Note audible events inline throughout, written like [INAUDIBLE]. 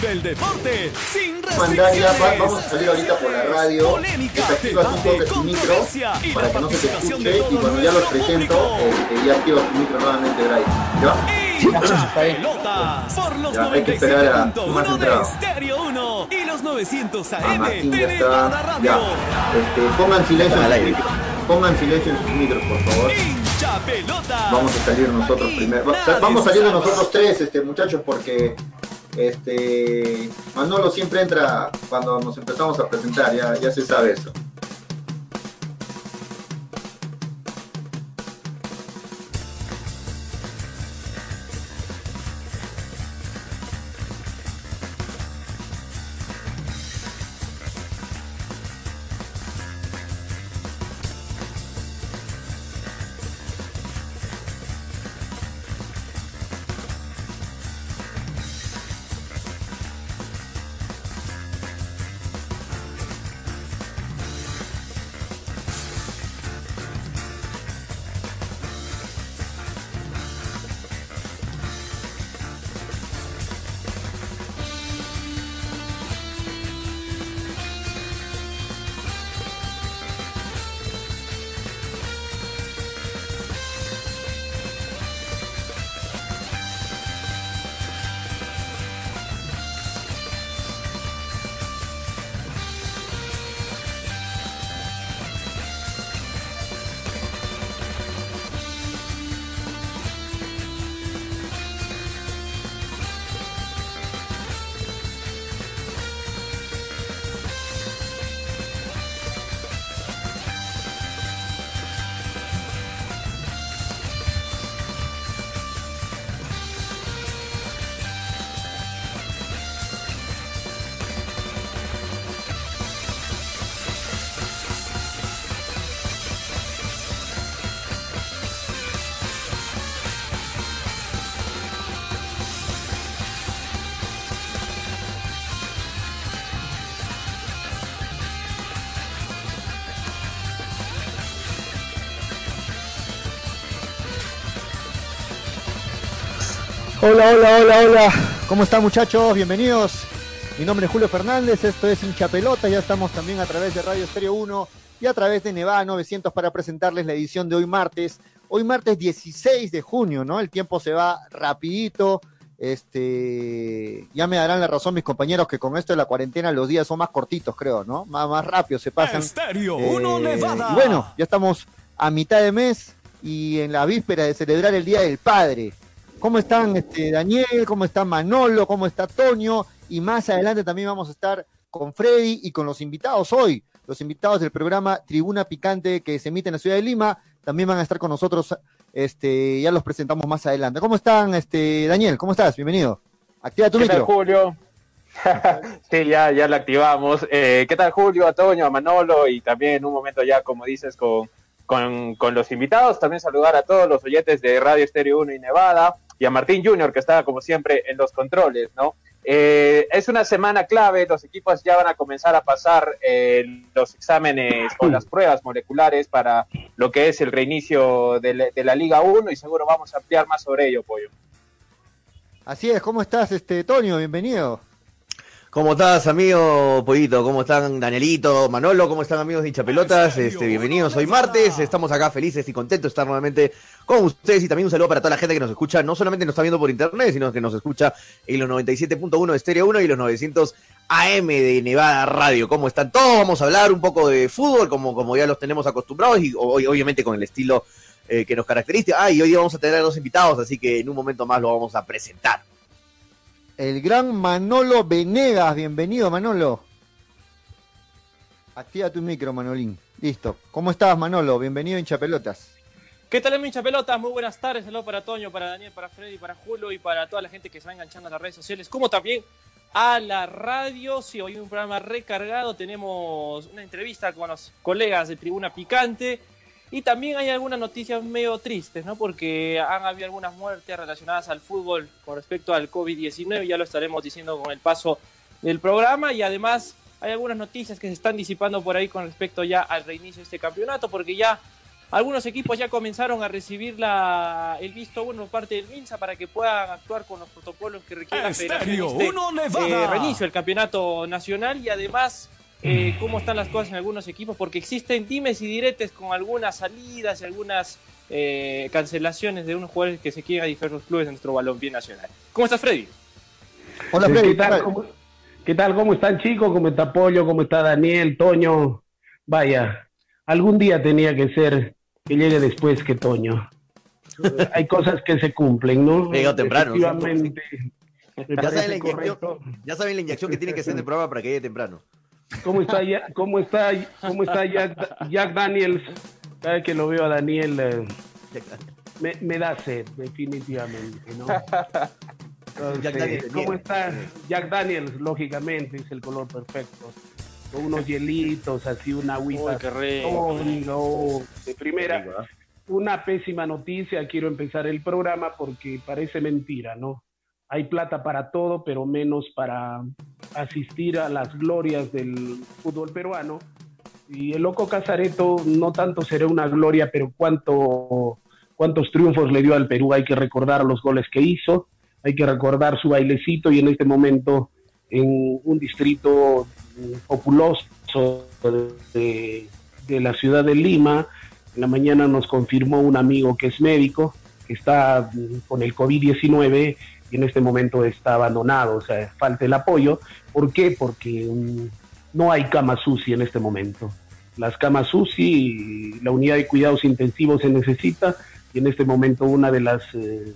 Vive el deporte sin restricciones. vamos a salir ahorita por la radio. Polémica, debate, tu micro controversia y para que no se te escuche de y cuando ya los presento, ya activas tu micro nuevamente, Bray. ¿Ya? Hincha pelotas por los Ya, hay que esperar a más 97.1 de. Stereo 1 y los 900 Ah, AM Martín de está. Radio. Ya. Este, pongan silencio en aire. micros. Pongan silencio en sus micros, por favor. Pelotas. Vamos a salir nosotros primero. Vamos se saliendo salva. nosotros tres, este, muchachos, porque este Manolo siempre entra cuando nos empezamos a presentar, ya, ya se sabe eso. Hola, hola, hola, hola. ¿Cómo están muchachos? Bienvenidos. Mi nombre es Julio Fernández, esto es Hincha Pelota, ya estamos también a través de Radio Estéreo 1 y a través de Nevada 900 para presentarles la edición de hoy martes. Hoy martes 16 de junio, ¿no? El tiempo se va rapidito. Este, ya me darán la razón mis compañeros que con esto de la cuarentena los días son más cortitos, creo, ¿no? Más, más rápido se pasan. Stereo 1 Eh, Nevada. y bueno, ya estamos a mitad de mes y en la víspera de celebrar el Día del Padre. ¿Cómo están este, Daniel? ¿Cómo está Manolo? ¿Cómo está Toño? Y más adelante también vamos a estar con Freddy y con los invitados hoy. Los invitados del programa Tribuna Picante que se emite en la ciudad de Lima también van a estar con nosotros. Este, ya los presentamos más adelante. ¿Cómo están, este, Daniel? ¿Cómo estás? Bienvenido. Activa tu ¿Qué tal. Julio? [LAUGHS] sí, ya, ya la activamos. Eh, ¿Qué tal, Julio, a Toño, a Manolo? Y también en un momento ya, como dices, con, con, con los invitados. También saludar a todos los oyentes de Radio Estéreo 1 y Nevada. Y a Martín Junior, que está, como siempre, en los controles, ¿no? Eh, es una semana clave, los equipos ya van a comenzar a pasar eh, los exámenes o las pruebas moleculares para lo que es el reinicio de la, Liga 1 y seguro vamos a ampliar más sobre ello, Pollo. Así es, ¿cómo estás, este, Toño? Bienvenido. ¿Cómo estás, amigo Pollito? ¿Cómo están Danielito, Manolo? ¿Cómo están, amigos de hinchapelotas? Este, bienvenidos hoy martes. Estamos acá felices y contentos de estar nuevamente con ustedes. Y también un saludo para toda la gente que nos escucha, no solamente nos está viendo por internet, sino que nos escucha en los 97.1 de Stereo 1 y los 900 AM de Nevada Radio. ¿Cómo están todos? Vamos a hablar un poco de fútbol, como, como ya los tenemos acostumbrados, y hoy, obviamente con el estilo eh, que nos caracteriza. Ah, y hoy vamos a tener a dos invitados, así que en un momento más lo vamos a presentar. El gran Manolo Venegas, bienvenido Manolo. Activa tu micro, Manolín. Listo. ¿Cómo estás, Manolo? Bienvenido Hinchapelotas. ¿Qué tal, hincha pelotas? Muy buenas tardes. Saludos para Toño, para Daniel, para Freddy, para Julio y para toda la gente que se va enganchando a las redes sociales, como también a la radio. Sí, hoy un programa recargado. Tenemos una entrevista con los colegas de Tribuna Picante. Y también hay algunas noticias medio tristes, ¿no? Porque han habido algunas muertes relacionadas al fútbol con respecto al COVID-19. Ya lo estaremos diciendo con el paso del programa. Y además hay algunas noticias que se están disipando por ahí con respecto ya al reinicio de este campeonato, porque ya Algunos equipos ya comenzaron a recibir la, el visto bueno por parte del MINSA para que puedan actuar con los protocolos que requiere la federación. Este, eh, reinicio del campeonato nacional y además eh, cómo están las cosas en algunos equipos, porque existen dimes y diretes con algunas salidas y algunas eh, cancelaciones de unos jugadores que se quieren a diversos clubes de nuestro balompié nacional. ¿Cómo estás, Freddy? Hola, Freddy. ¿Qué tal? ¿Cómo, ¿Qué tal? ¿Cómo están chicos? ¿Cómo está Pollo? ¿Cómo está Daniel? Toño. Vaya, algún día tenía que ser que llegue después que Toño. [LAUGHS] Hay cosas que se cumplen, ¿no? Llegó temprano, ¿no? Efectivamente. Ya saben, la inyección, correcto. ya saben la inyección que tiene que en el programa para que llegue temprano. ¿Cómo está, ya- cómo está, cómo está Jack, Jack Daniels? Cada vez que lo veo a Daniel, eh, me, me da sed, definitivamente, ¿no? Entonces, [LAUGHS] Jack Daniels de ¿Cómo está Jack Daniels? Lógicamente es el color perfecto. Con unos hielitos, así una agüita. Uy, qué rico. Oh, no, de primera. Una pésima noticia, quiero empezar el programa porque parece mentira, ¿no? Hay plata para todo, pero menos para asistir a las glorias del fútbol peruano. Y el loco Casareto no tanto será una gloria, pero cuánto, cuántos triunfos le dio al Perú. Hay que recordar los goles que hizo, hay que recordar su bailecito y en este momento en un distrito populoso de, de la ciudad de Lima, en la mañana nos confirmó un amigo que es médico, que está con el COVID-19 y en este momento está abandonado, o sea, falta el apoyo. ¿Por qué? Porque mm, no hay cama SUSI en este momento. Las camas SUSI, la unidad de cuidados intensivos se necesita y en este momento una de las eh,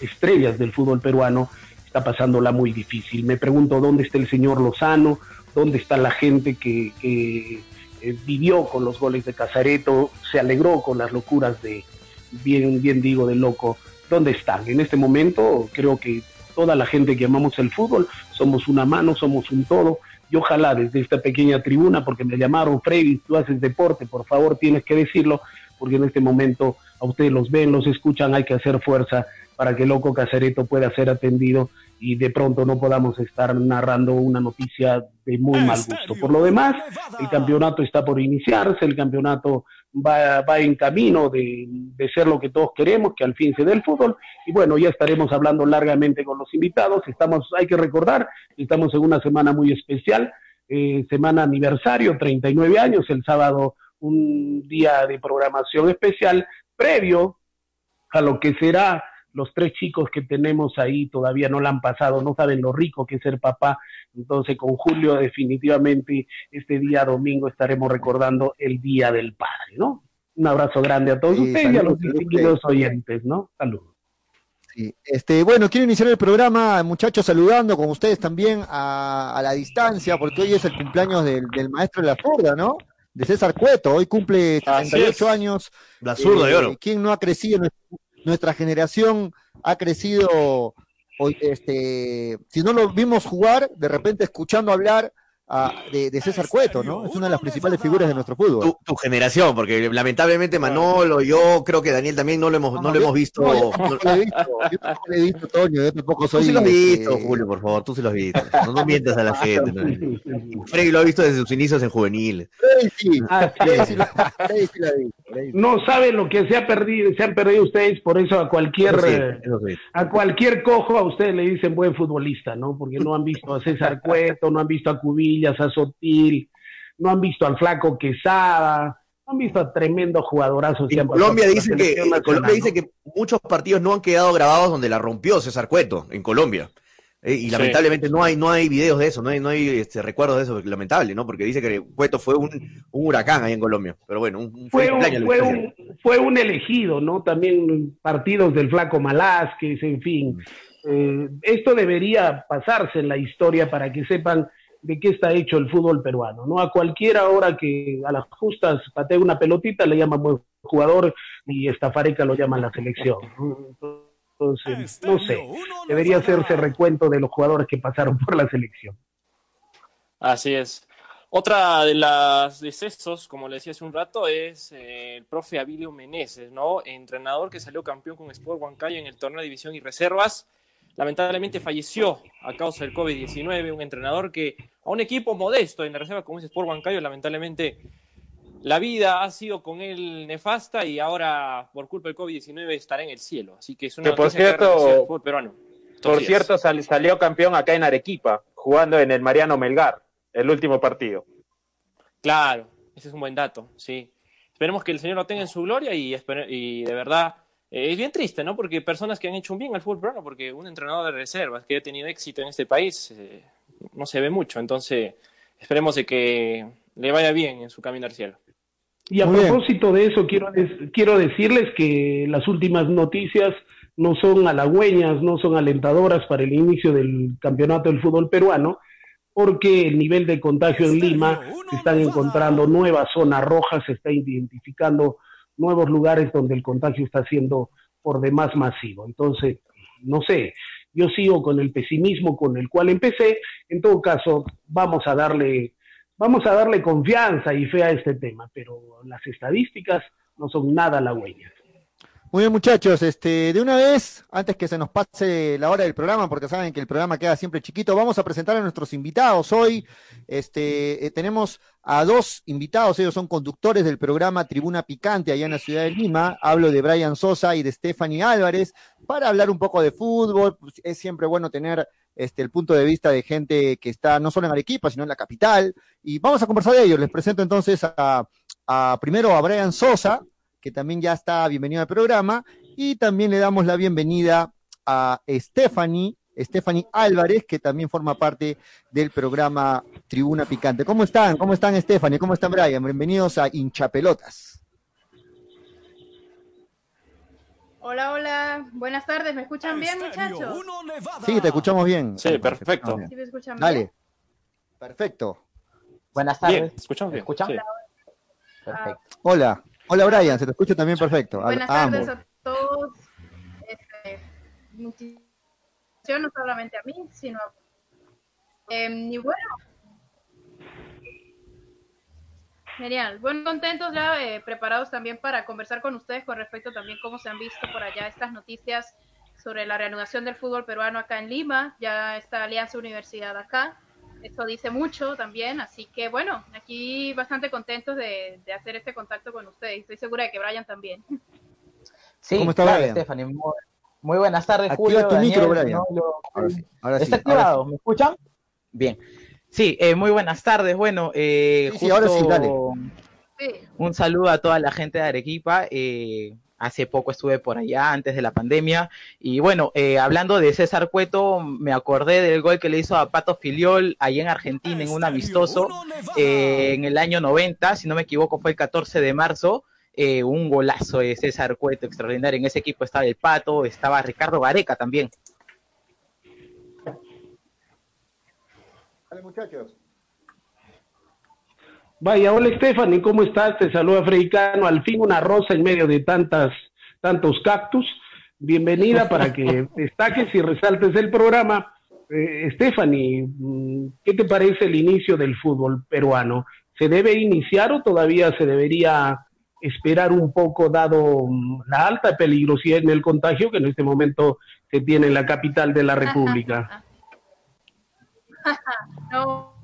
estrellas del fútbol peruano está pasándola muy difícil. Me pregunto dónde está el señor Lozano, dónde está la gente que, que, eh, vivió con los goles de Casareto, se alegró con las locuras de, bien, bien digo, de loco. ¿Dónde están? En este momento creo que toda la gente que amamos el fútbol somos una mano, somos un todo. Y ojalá desde esta pequeña tribuna, porque me llamaron, Freddy, tú haces deporte, por favor tienes que decirlo, porque en este momento a ustedes los ven, los escuchan, hay que hacer fuerza para que Loco Casareto pueda ser atendido y de pronto no podamos estar narrando una noticia de muy mal gusto. Por lo demás, el campeonato está por iniciarse, el campeonato va, va en camino de, de, ser lo que todos queremos, que al fin se dé el fútbol. Y bueno, ya estaremos hablando largamente con los invitados. Estamos, hay que recordar, estamos en una semana muy especial, eh, semana aniversario, 39 años, el sábado un día de programación especial previo a lo que será los tres chicos que tenemos ahí todavía no la han pasado, no saben lo rico que es ser papá. Entonces, con Julio, definitivamente, este día domingo estaremos recordando el Día del Padre, ¿no? Un abrazo grande a todos Sí, ustedes salud, y a los distinguidos oyentes, ¿no? Saludos. Sí. Este, bueno, quiero iniciar el programa, muchachos, saludando con ustedes también a, a la distancia, porque hoy es el cumpleaños del, del maestro de la zurda, ¿no? De César Cueto, hoy cumple Así 38 es. años. La zurda de Eh, oro. ¿Quién no ha crecido? Nuestra, generación ha crecido, este, si no lo vimos jugar, de repente escuchando hablar ah, de, de César Cueto, ¿no? Es una de las principales figuras de nuestro fútbol. Tu, tu generación, porque lamentablemente Manolo, yo creo que Daniel también no lo hemos, no lo hemos visto. No, yo tampoco lo he visto, yo tampoco lo he visto, Toño, yo tampoco Tú soy. sí lo has visto, este, Julio, por favor, tú sí lo has visto. No, no mientas a la gente. [LAUGHS] ¿no? Freddy lo ha visto desde sus inicios en juvenil. Freddy sí, Así Freddy es. sí lo- Freddy sí lo ha visto, Freddy sí. No saben lo que se ha perdido, se han perdido ustedes, por eso a cualquier Eso sí, eh, eso sí. a cualquier cojo a ustedes le dicen buen futbolista, ¿no? Porque no han visto a César Cueto, no han visto a Cubillas, a Sotil, no han visto al flaco Quesada, no han visto a tremendo jugadorazos. En Colombia dice que nacional, Colombia ¿no? dice que muchos partidos no han quedado grabados donde la rompió César Cueto en Colombia. Eh, y Sí. lamentablemente no hay no hay videos de eso, no hay no hay este, recuerdos de eso, lamentable, ¿no? Porque dice que Cueto fue un, un huracán ahí en Colombia. Pero bueno, un, un fue un, fue, un, fue un elegido, ¿no? También partidos del flaco Malásquez, en fin. Eh, esto debería pasarse en la historia para que sepan de qué está hecho el fútbol peruano, ¿no? A cualquiera hora que a las justas patee una pelotita le llaman buen jugador y Estafareca lo llaman la selección. ¿no? Entonces, no sé, debería hacerse recuento de los jugadores que pasaron por la selección. Así es. Otra de las decesos, como le decía hace un rato, es eh, el profe Abilio Meneses, ¿no? Entrenador que salió campeón con Sport Huancayo en el torneo de división y reservas. Lamentablemente falleció a causa del COVID-19, un entrenador que a un equipo modesto en la reserva como es Sport Huancayo, lamentablemente la vida ha sido con él nefasta y ahora por culpa del COVID-19 estará en el cielo. Así que es una Que, por que cierto, fútbol peruano. Por cierto, sal- salió campeón acá en Arequipa, jugando en el Mariano Melgar, el último partido. Claro, ese es un buen dato, sí. Esperemos que el Señor lo tenga en su gloria y de verdad eh, es bien triste, ¿no? Porque personas que han hecho un bien al fútbol peruano, porque un entrenador de reservas que ha tenido éxito en este país eh, no se ve mucho, entonces esperemos de que le vaya bien en su camino al cielo. Y a Muy bien. propósito de eso, quiero, quiero decirles que las últimas noticias no son halagüeñas, no son alentadoras para el inicio del campeonato del fútbol peruano, porque el nivel de contagio en Lima se están encontrando nuevas zonas rojas, se está identificando nuevos lugares donde el contagio está siendo por demás masivo. Entonces, no sé, yo sigo con el pesimismo con el cual empecé. En todo caso, vamos a darle vamos a darle confianza y fe a este tema, pero las estadísticas no son nada halagüeñas. Muy bien, muchachos, este, de una vez, antes que se nos pase la hora del programa, porque saben que el programa queda siempre chiquito, vamos a presentar a nuestros invitados. Hoy este, eh, tenemos a dos invitados, ellos son conductores del programa Tribuna Picante allá en la ciudad de Lima. Hablo de Brian Sosa y de Stephanie Álvarez, para hablar un poco de fútbol. Pues, es siempre bueno tener este, el punto de vista de gente que está no solo en Arequipa, sino en la capital. Y vamos a conversar de ellos. Les presento entonces a, a primero a Brian Sosa, que también ya está bienvenido al programa, y también le damos la bienvenida a Stephanie, Stephanie Álvarez, que también forma parte del programa Tribuna Picante. ¿Cómo están? ¿Cómo están Stephanie? ¿Cómo están Brian? Bienvenidos a Hinchapelotas. Hola, hola. Buenas tardes. ¿Me escuchan bien, muchachos? Sí, te escuchamos bien. Sí, perfecto. ¿Sí me escuchan Dale. bien? Perfecto. Buenas Bien, tardes. ¿te escuchamos ¿Me bien? escuchan? Sí. Perfecto. Hola. Hola Brian, se te escucha también perfecto. Buenas a tardes ambos. a todos. Este, no solamente a mí, sino a... Em, y bueno. Genial. Bueno, contentos ya, eh, preparados también para conversar con ustedes con respecto también cómo se han visto por allá estas noticias sobre la reanudación del fútbol peruano acá en Lima. Ya está Alianza Universidad acá. Esto dice mucho también, así que bueno, aquí bastante contentos de, de hacer este contacto con ustedes. Estoy segura de que Brian también. Sí, ¿Cómo está claro, Brian? Stephanie. Muy, muy buenas tardes, Activa Julio. tu micro, Daniel, Brian. Manolo. Ahora sí. Ahora sí. ¿Está ahora activado? ¿Me escuchan? Bien. Sí, eh, muy buenas tardes. Bueno, eh, Sí, sí, ahora sí, justo dale. Sí. un saludo a toda la gente de Arequipa. eh, hace poco estuve por allá, antes de la pandemia. Y bueno, eh, hablando de César Cueto, me acordé del gol que le hizo a Pato Filiol allá en Argentina en un amistoso. Eh, en el año 90, si no me equivoco, fue el 14 de marzo. eh, un golazo de César Cueto extraordinario. En ese equipo estaba el Pato, estaba Ricardo Gareca también. Dale, muchachos. Vaya, hola Stephanie, ¿cómo estás? Te saluda Freddy Cano. Al fin una rosa en medio de tantas, tantos cactus. Bienvenida [LAUGHS] para que destaques y resaltes el programa. Eh, Stephanie, mm, ¿qué te parece el inicio del fútbol peruano? ¿Se debe iniciar o todavía se debería esperar un poco dado mm, la alta peligrosidad en el contagio que en este momento se tiene en la capital de la República? No,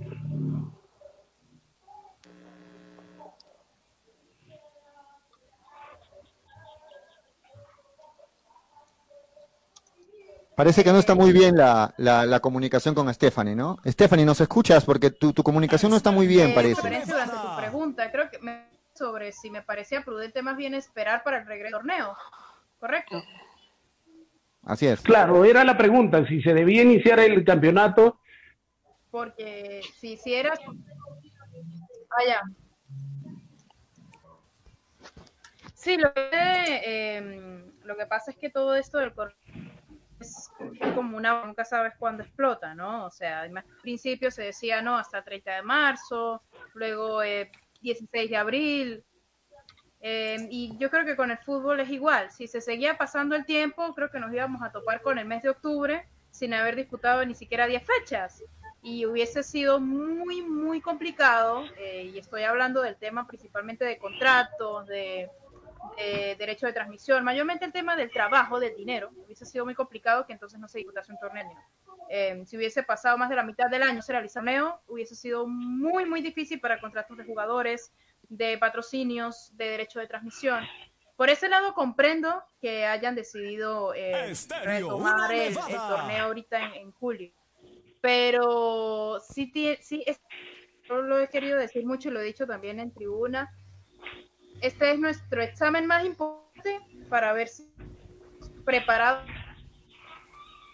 Parece que no está muy bien la, la, la comunicación con Stephanie, ¿no? Stephanie, ¿nos escuchas? Porque tu, tu comunicación no está muy bien, parece. referencia durante tu pregunta, creo que me, sobre si me parecía prudente más bien esperar para el regreso del torneo. ¿Correcto? Así es. Claro, era la pregunta, si se debía iniciar el campeonato Porque si, si era... Vaya. Sí, lo que, eh, lo que pasa es que todo esto del cor- es como una, nunca sabes cuándo explota, ¿no? O sea, al principio se decía, no, hasta 30 de marzo, luego eh, 16 de abril, eh, y yo creo que con el fútbol es igual. Si se seguía pasando el tiempo, creo que nos íbamos a topar con el mes de octubre sin haber disputado ni siquiera 10 fechas. Y hubiese sido muy, muy complicado, eh, y estoy hablando del tema principalmente de contratos, de, de derecho de transmisión, mayormente el tema del trabajo, del dinero. Hubiese sido muy complicado que entonces no se disputase un torneo. Eh, si hubiese pasado más de la mitad del año se realizó un torneo, hubiese sido muy, muy difícil para contratos de jugadores, de patrocinios, de derecho de transmisión. Por ese lado comprendo que hayan decidido eh, retomar el, el, torneo ahorita en, en julio. Pero sí, sí es, lo he querido decir mucho y lo he dicho también en tribuna. Este es nuestro examen más importante para ver si preparado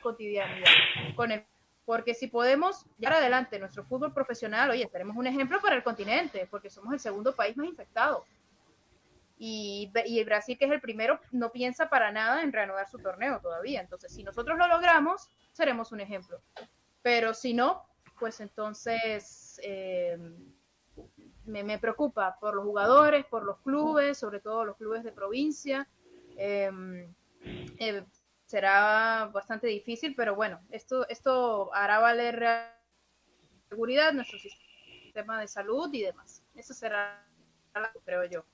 cotidianidad con el porque si podemos llevar adelante nuestro fútbol profesional, oye, tenemos un ejemplo para el continente, porque somos el segundo país más infectado. Y, y, Brasil, que es el primero, no piensa para nada en reanudar su torneo todavía. Entonces, si nosotros lo logramos, seremos un ejemplo. Pero si no, pues entonces eh, me, me, preocupa por los jugadores, por los clubes, sobre todo los clubes de provincia. Eh, eh, será bastante difícil, pero bueno, esto, esto hará valer la seguridad, nuestro sistema de salud y demás. Eso será, creo yo.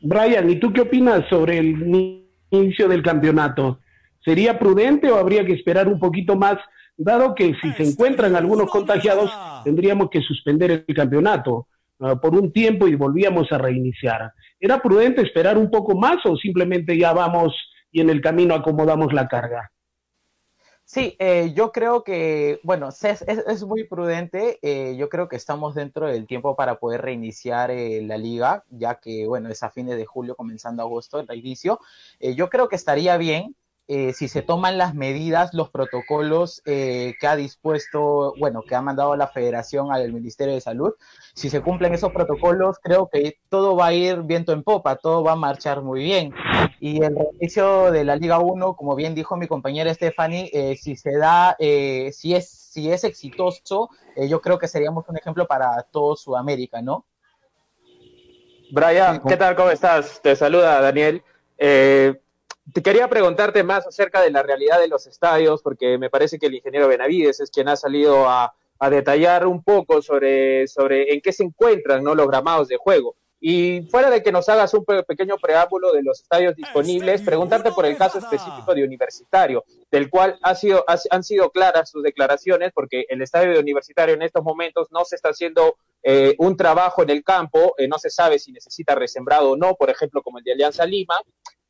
Brian, ¿y tú qué opinas sobre el inicio del campeonato? ¿Sería prudente o habría que esperar un poquito más, dado que si se encuentran algunos contagiados, tendríamos que suspender el campeonato uh, por un tiempo y volvíamos a reiniciar? ¿Era prudente esperar un poco más o simplemente ya vamos y en el camino acomodamos la carga? Sí, eh, yo creo que, bueno, es, es, es muy prudente. Eh, yo creo que estamos dentro del tiempo para poder reiniciar eh, la liga, ya que, bueno, es a fines de julio, comenzando agosto, el reinicio. Eh, yo creo que estaría bien eh, si se toman las medidas, los protocolos eh, que ha dispuesto, bueno, que ha mandado la Federación al Ministerio de Salud, si se cumplen esos protocolos, creo que todo va a ir viento en popa, todo va a marchar muy bien. Y el reinicio de la Liga 1, como bien dijo mi compañera Stephanie, eh, si se da, eh, si, es, si es exitoso, eh, yo creo que seríamos un ejemplo para todo Sudamérica, ¿no? Brian, ¿qué tal? ¿Cómo estás? Te saluda Daniel. Eh, te quería preguntarte más acerca de la realidad de los estadios, porque me parece que el ingeniero Benavides es quien ha salido a, a detallar un poco sobre, sobre en qué se encuentran ¿no? los gramados de juego. Y fuera de que nos hagas un pe pequeño preámbulo de los estadios disponibles, preguntarte por el caso específico de Universitario, del cual ha sido, ha, han sido claras sus declaraciones, porque el estadio de Universitario en estos momentos no se está haciendo eh, un trabajo en el campo, eh, no se sabe si necesita resembrado o no, por ejemplo, como el de Alianza Lima,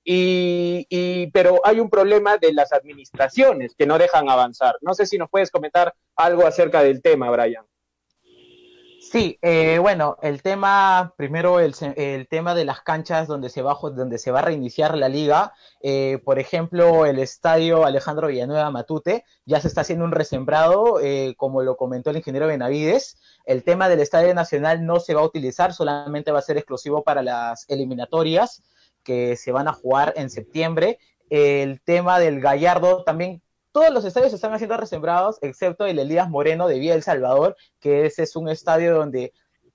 y, y, pero hay un problema de las administraciones que no dejan avanzar. No sé si nos puedes comentar algo acerca del tema, Brian. Sí, eh, bueno, el tema, primero el, el, tema de las canchas donde se va, donde se va a reiniciar la liga, eh, por ejemplo, el estadio Alejandro Villanueva Matute, ya se está haciendo un resembrado, eh, como lo comentó el ingeniero Benavides, el tema del Estadio Nacional no se va a utilizar, solamente va a ser exclusivo para las eliminatorias, que se van a jugar en septiembre. El tema del Gallardo también todos los estadios están haciendo resembrados, excepto el Elías Moreno de Vía El Salvador, que ese es un estadio donde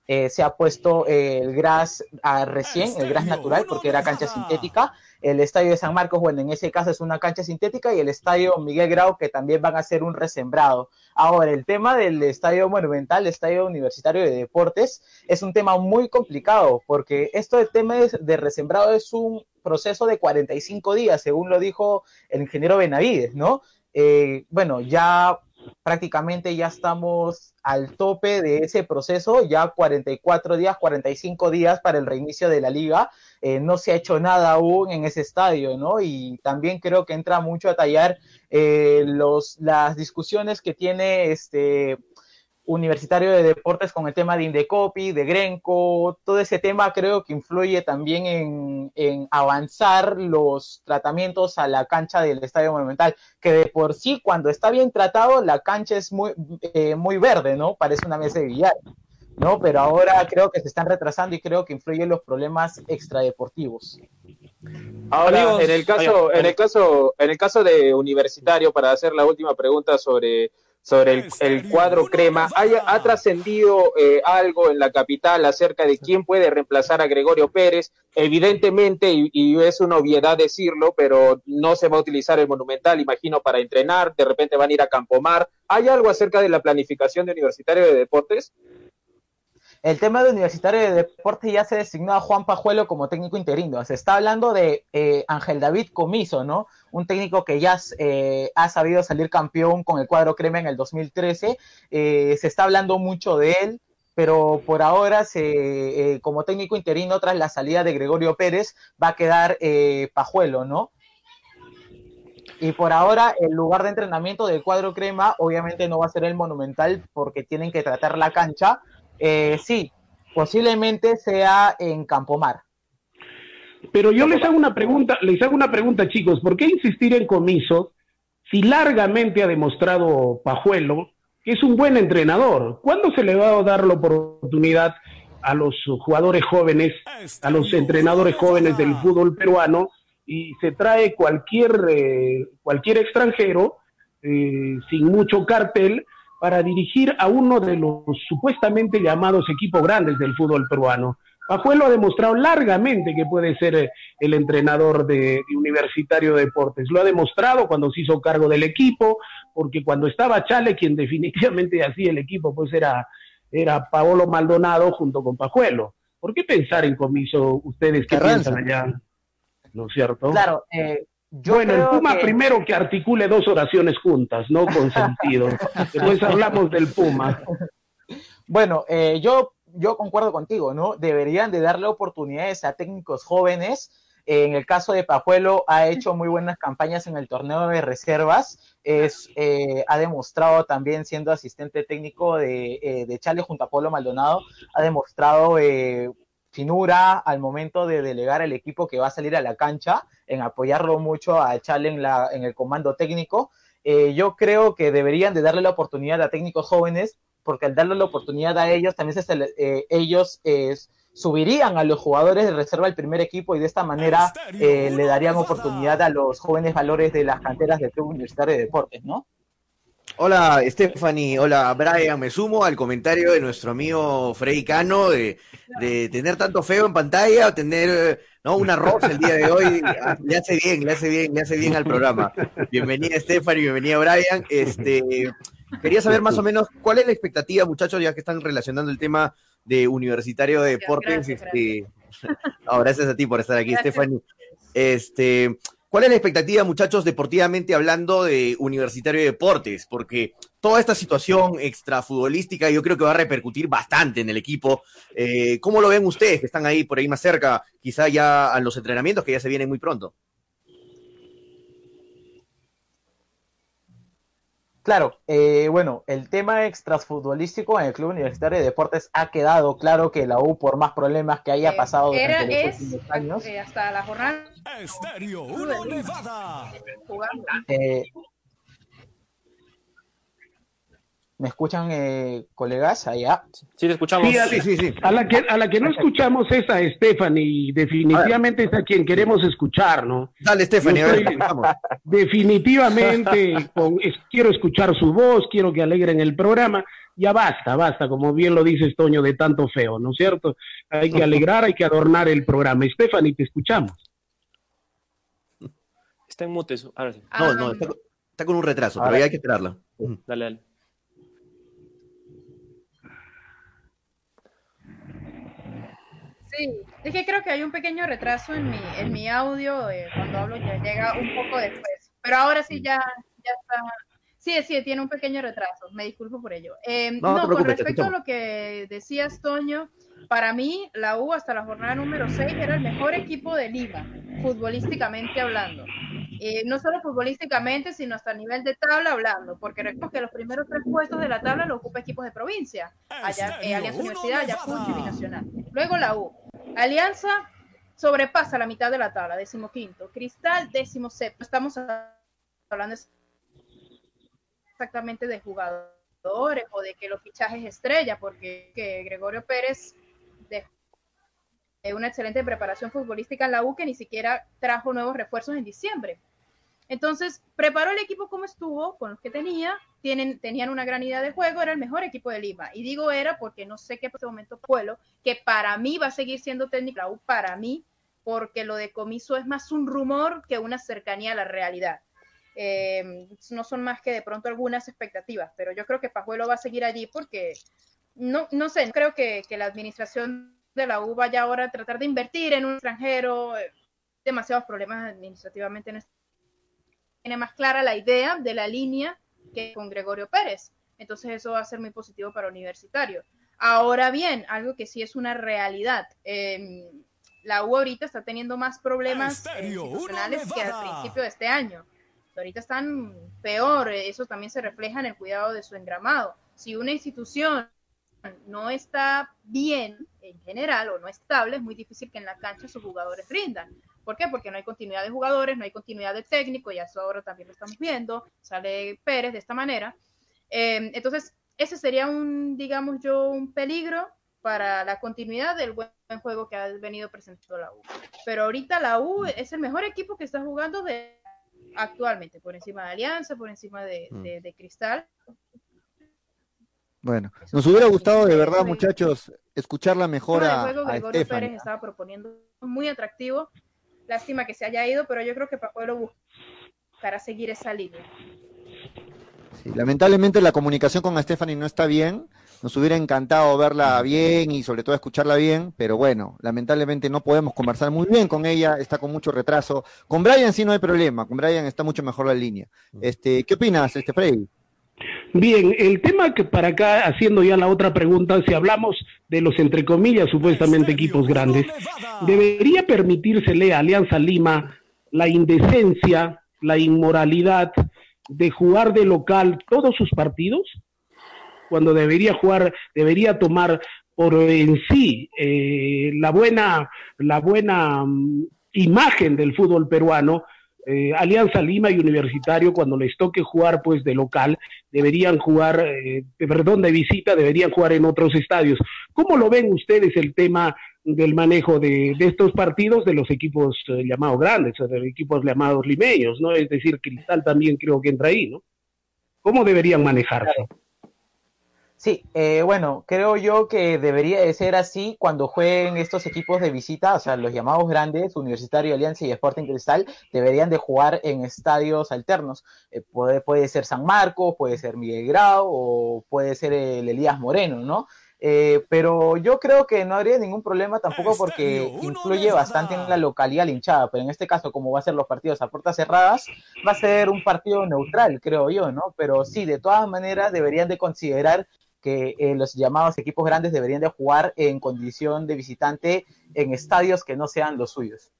eh, se ha puesto el gras a recién, el gras natural, porque era cancha sintética. El estadio de San Marcos, bueno, en ese caso es una cancha sintética, y el estadio Miguel Grau, que también van a hacer un resembrado. Ahora, el tema del estadio monumental, el estadio universitario de deportes, es un tema muy complicado, porque esto de tema de resembrado es un proceso de 45 días, según lo dijo el ingeniero Benavides, ¿no? Eh, bueno, ya prácticamente ya estamos al tope de ese proceso, ya 44 días, 45 días para el reinicio de la liga, eh, no se ha hecho nada aún en ese estadio, ¿no? Y también creo que entra mucho a tallar eh, los, las discusiones que tiene este Universitario de Deportes con el tema de Indecopi, de Grenco, todo ese tema creo que influye también en, en, avanzar los tratamientos a la cancha del Estadio Monumental, que de por sí cuando está bien tratado la cancha es muy, eh, muy verde, ¿no? Parece una mesa de billar, ¿no? Pero ahora creo que se están retrasando y creo que influyen los problemas extradeportivos. Ahora, Amigos, en el caso, en el caso, en el caso de Universitario, para hacer la última pregunta sobre sobre el, el cuadro crema. ¿Haya, ¿Ha trascendido eh, algo en la capital acerca de quién puede reemplazar a Gregorio Pérez? Evidentemente, y, y, es una obviedad decirlo, pero no se va a utilizar el Monumental, imagino, para entrenar, de repente van a ir a Campomar. ¿Hay algo acerca de la planificación de Universitario de Deportes? El tema de Universitario de Deportes ya se designó a Juan Pajuelo como técnico interino. Se está hablando de eh, Ángel David Comiso, ¿no? Un técnico que ya eh, ha sabido salir campeón con el cuadro crema en el 2013. Eh, se está hablando mucho de él, pero por ahora, como técnico interino, tras la salida de Gregorio Pérez, va a quedar Pajuelo, ¿no? Y por ahora, el lugar de entrenamiento del cuadro crema, obviamente no va a ser el Monumental porque tienen que tratar la cancha. Eh, sí, posiblemente sea en Campomar. Pero yo les hago una pregunta, les hago una pregunta, chicos, ¿por qué insistir en comiso si largamente ha demostrado Pajuelo que es un buen entrenador? ¿Cuándo se le va a dar la oportunidad a los jugadores jóvenes, a los entrenadores jóvenes del fútbol peruano y se trae cualquier, eh, cualquier extranjero eh, sin mucho cartel para dirigir a uno de los supuestamente llamados equipos grandes del fútbol peruano? Pajuelo ha demostrado largamente que puede ser eh, el entrenador de, Universitario de Deportes. Lo ha demostrado cuando se hizo cargo del equipo, porque cuando estaba Chale, quien [LAUGHS] definitivamente hacía el equipo, pues era, era Paolo Maldonado junto con Pajuelo. ¿Por qué pensar en comiso ustedes que piensan allá? ¿No es cierto? Claro, eh, yo bueno, el Puma que... primero que articule dos oraciones juntas, no con [LAUGHS] sentido. Después hablamos del Puma. Bueno, eh, yo yo concuerdo contigo, ¿no? Deberían de darle oportunidades a técnicos jóvenes. En el caso de Pajuelo, ha hecho muy buenas campañas en el torneo de reservas. Es, eh, ha demostrado también, siendo asistente técnico de, eh, de Chale junto a Polo Maldonado, ha demostrado eh, finura al momento de delegar el equipo que va a salir a la cancha, en apoyarlo mucho a Chale en, la, en el comando técnico. yo creo que deberían de darle la oportunidad a técnicos jóvenes porque al darle la oportunidad a ellos, también se, eh, ellos eh, subirían a los jugadores de reserva al primer equipo y de esta manera eh, le darían oportunidad a los jóvenes valores de las canteras del Club Universitario de Deportes, ¿no? Hola Stephanie, hola Brian, me sumo al comentario de nuestro amigo Freddy Cano de, de tener tanto feo en pantalla o tener ¿no? una rosa el día de hoy, le hace bien, le hace bien, le hace bien al programa. Bienvenida Stephanie, bienvenida Brian. Este, Quería saber más o menos cuál es la expectativa, muchachos, ya que están relacionando el tema de Universitario de Deportes. Gracias, este, [LAUGHS] no, gracias a ti por estar aquí, Stephanie. Este, ¿Cuál es la expectativa, muchachos, deportivamente hablando de Universitario de Deportes? Porque toda esta situación extrafutbolística yo creo que va a repercutir bastante en el equipo. Eh, ¿Cómo lo ven ustedes que están ahí por ahí más cerca, quizá ya a los entrenamientos que ya se vienen muy pronto? Claro, eh, bueno, el tema extrafutbolístico en el Club Universitario de Deportes ha quedado claro que la U, por más problemas que haya pasado Era, durante los es, últimos años, eh, hasta la jornada. Estéreo 1 Nevada. jugando. eh, ¿me escuchan, eh, colegas? Allá. Sí, te escuchamos. Sí, a, Sí, sí, sí. a la que, a la que no escuchamos es a Stephanie, definitivamente es a quien queremos escuchar, ¿no? Dale, Stephanie, a Yo ver, estoy- vamos. Definitivamente [LAUGHS] con- es- quiero escuchar su voz, quiero que alegren el programa. Ya basta, basta, como bien lo dices, Toño, de tanto feo, ¿no es cierto? Hay que alegrar, hay que adornar el programa. Stephanie, te escuchamos. Está en mute. eso. Ahora sí. No, no, está, está con un retraso, pero ya hay que esperarla. Dale, dale. Sí, es que creo que hay un pequeño retraso en mi, en mi audio eh, cuando hablo, ya llega un poco después. Pero ahora sí ya, ya está. Sí, sí, tiene un pequeño retraso. Me disculpo por ello. Eh, No, con respecto a lo que decías, Toño, para mí la U hasta la jornada número 6 era el mejor equipo de Lima, futbolísticamente hablando. Eh, no solo futbolísticamente, sino hasta a nivel de tabla hablando, porque recuerdo que los primeros tres puestos de la tabla los ocupa equipos de provincia, allá, eh, Alianza Universidad, Ayacucho y Binacional. Luego la U. Alianza sobrepasa la mitad de la tabla, decimoquinto. Cristal, décimo séptimo. Estamos hablando exactamente de jugadores o de que los fichajes estrella, porque que Gregorio Pérez dejó una excelente preparación futbolística en la U que ni siquiera trajo nuevos refuerzos en diciembre. Entonces, preparó el equipo como estuvo, con los que tenía, tienen, tenían una gran idea de juego, era el mejor equipo de Lima. Y digo era porque no sé qué en este momento Pueblo, que para mí va a seguir siendo técnico la U, para mí, porque lo de Comiso es más un rumor que una cercanía a la realidad. Eh, no son más que de pronto algunas expectativas, pero yo creo que Pajuelo va a seguir allí porque no, no sé, creo que, que la administración de la U vaya ahora a tratar de invertir en un extranjero, eh, demasiados problemas administrativamente en este tiene más clara la idea de la línea que con Gregorio Pérez. Entonces eso va a ser muy positivo para Universitario. Ahora bien, algo que sí es una realidad. em, la U ahorita está teniendo más problemas eh, institucionales que al principio de este año. Ahorita están peor, eso también se refleja en el cuidado de su engramado. Si una institución no está bien en general o no estable, es muy difícil que en la cancha sus jugadores rindan. ¿Por qué? Porque no hay continuidad de jugadores, no hay continuidad de técnico, y eso ahora también lo estamos viendo, sale Pérez de esta manera. Eh, entonces, ese sería un, digamos yo, un peligro para la continuidad del buen juego que ha venido presentando la U. Pero ahorita la U es el mejor equipo que está jugando de actualmente, por encima de Alianza, por encima de, de- de Cristal. Bueno, nos hubiera gustado de verdad, muchachos, escuchar la El mejora juego a Gregorio Stephanie. Pérez estaba proponiendo muy atractivo. Lástima que se haya ido, pero yo creo que Pajuelo buscará seguir esa línea. Sí, lamentablemente la comunicación con Stephanie no está bien. Nos hubiera encantado verla bien y sobre todo escucharla bien, pero bueno, lamentablemente no podemos conversar muy bien con ella, está con mucho retraso. Con Brian sí no hay problema, con Brian está mucho mejor la línea. Este, ¿qué opinas, este Freddy? Bien, el tema que para acá, haciendo ya la otra pregunta, si hablamos de los, entre comillas, supuestamente equipos grandes, ¿debería permitírsele a Alianza Lima la indecencia, la inmoralidad de jugar de local todos sus partidos? Cuando debería jugar, debería tomar por en sí eh, la buena, la buena mm, imagen del fútbol peruano eh, Alianza Lima y Universitario cuando les toque jugar pues de local deberían jugar, eh, perdón, de visita deberían jugar en otros estadios. ¿Cómo lo ven ustedes el tema del manejo de, estos partidos de los equipos eh, llamados grandes, de los equipos llamados limeños, ¿no? Es decir, Cristal también creo que entra ahí, ¿no? ¿Cómo deberían manejarse? Sí, eh, bueno, creo yo que debería de ser así cuando jueguen estos equipos de visita, o sea, los llamados grandes, Universitario, Alianza y Sporting Cristal, deberían de jugar en estadios alternos. Eh, puede, puede ser San Marcos, puede ser Miguel Grau o puede ser el Elías Moreno, ¿no? Eh, pero yo creo que no habría ningún problema tampoco porque influye bastante en la localidad la hinchada, pero en este caso, como va a ser los partidos a puertas cerradas, va a ser un partido neutral, creo yo, ¿no? Pero sí, de todas maneras deberían de considerar que eh, los llamados equipos grandes deberían de jugar en condición de visitante en estadios que no sean los suyos.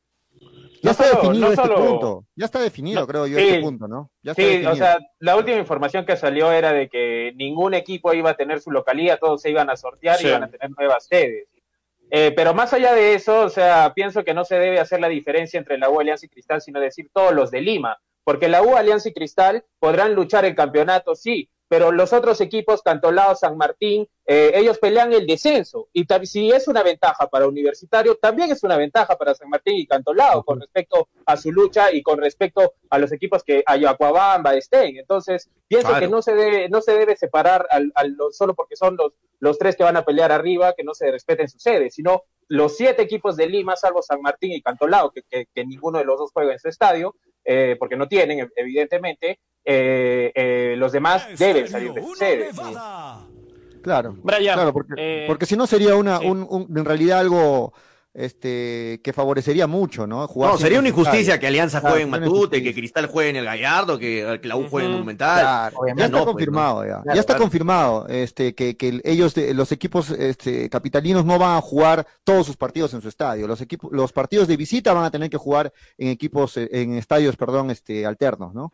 Ya No está solo- definido no este solo- punto, ya está definido, creo yo, sí. este punto, ¿no? Ya está Sí, definido. o sea, la última información que salió era de que ningún equipo iba a tener su localía, todos se iban a sortear y Sí. iban a tener nuevas sedes. Eh, pero más allá de eso, o sea, pienso que no se debe hacer la diferencia entre la U, Alianza y Cristal, sino decir todos los de Lima, porque la U, Alianza y Cristal podrán luchar el campeonato, sí, pero los otros equipos, Cantolao, San Martín, eh, ellos pelean el descenso. Y si es una ventaja para Universitario, también es una ventaja para San Martín y Cantolao con respecto a su lucha y con respecto a los equipos que Ayacuabamba estén. Entonces, pienso Claro. que no se debe, no se debe separar al, al- lo- solo porque son los, los tres que van a pelear arriba, que no se respeten sus sedes, sino los siete equipos de Lima, salvo San Martín y Cantolao, que, que- que ninguno de los dos juega en su estadio, eh, porque no tienen, ev- evidentemente, eh, eh, los demás deben salir de sus sedes. Claro, Brian, claro, porque, eh, porque si no sería una, un, un- en realidad algo este, que favorecería mucho, ¿no? Jugar No, sería una injusticia estadio. que Alianza Claro, juegue en Matute, que. Cristal juegue en el Gallardo, que, que la U juegue en. Monumental. Claro, ya está no, pues, confirmado, ¿no? ya. Claro, ya está claro. confirmado, este, que, que el- ellos, de- los equipos, este, capitalinos no van a jugar todos sus partidos en su estadio. Los equipos, los partidos de visita van a tener que jugar en equipos, eh, en estadios, perdón, este, alternos, ¿no?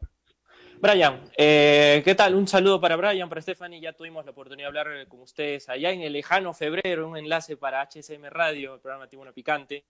Brian, eh, ¿qué tal? Un saludo para Brian, para Stephanie. Ya tuvimos la oportunidad de hablar eh, con ustedes allá en el lejano febrero, un enlace para HSM Radio, el programa Tibuno Picante.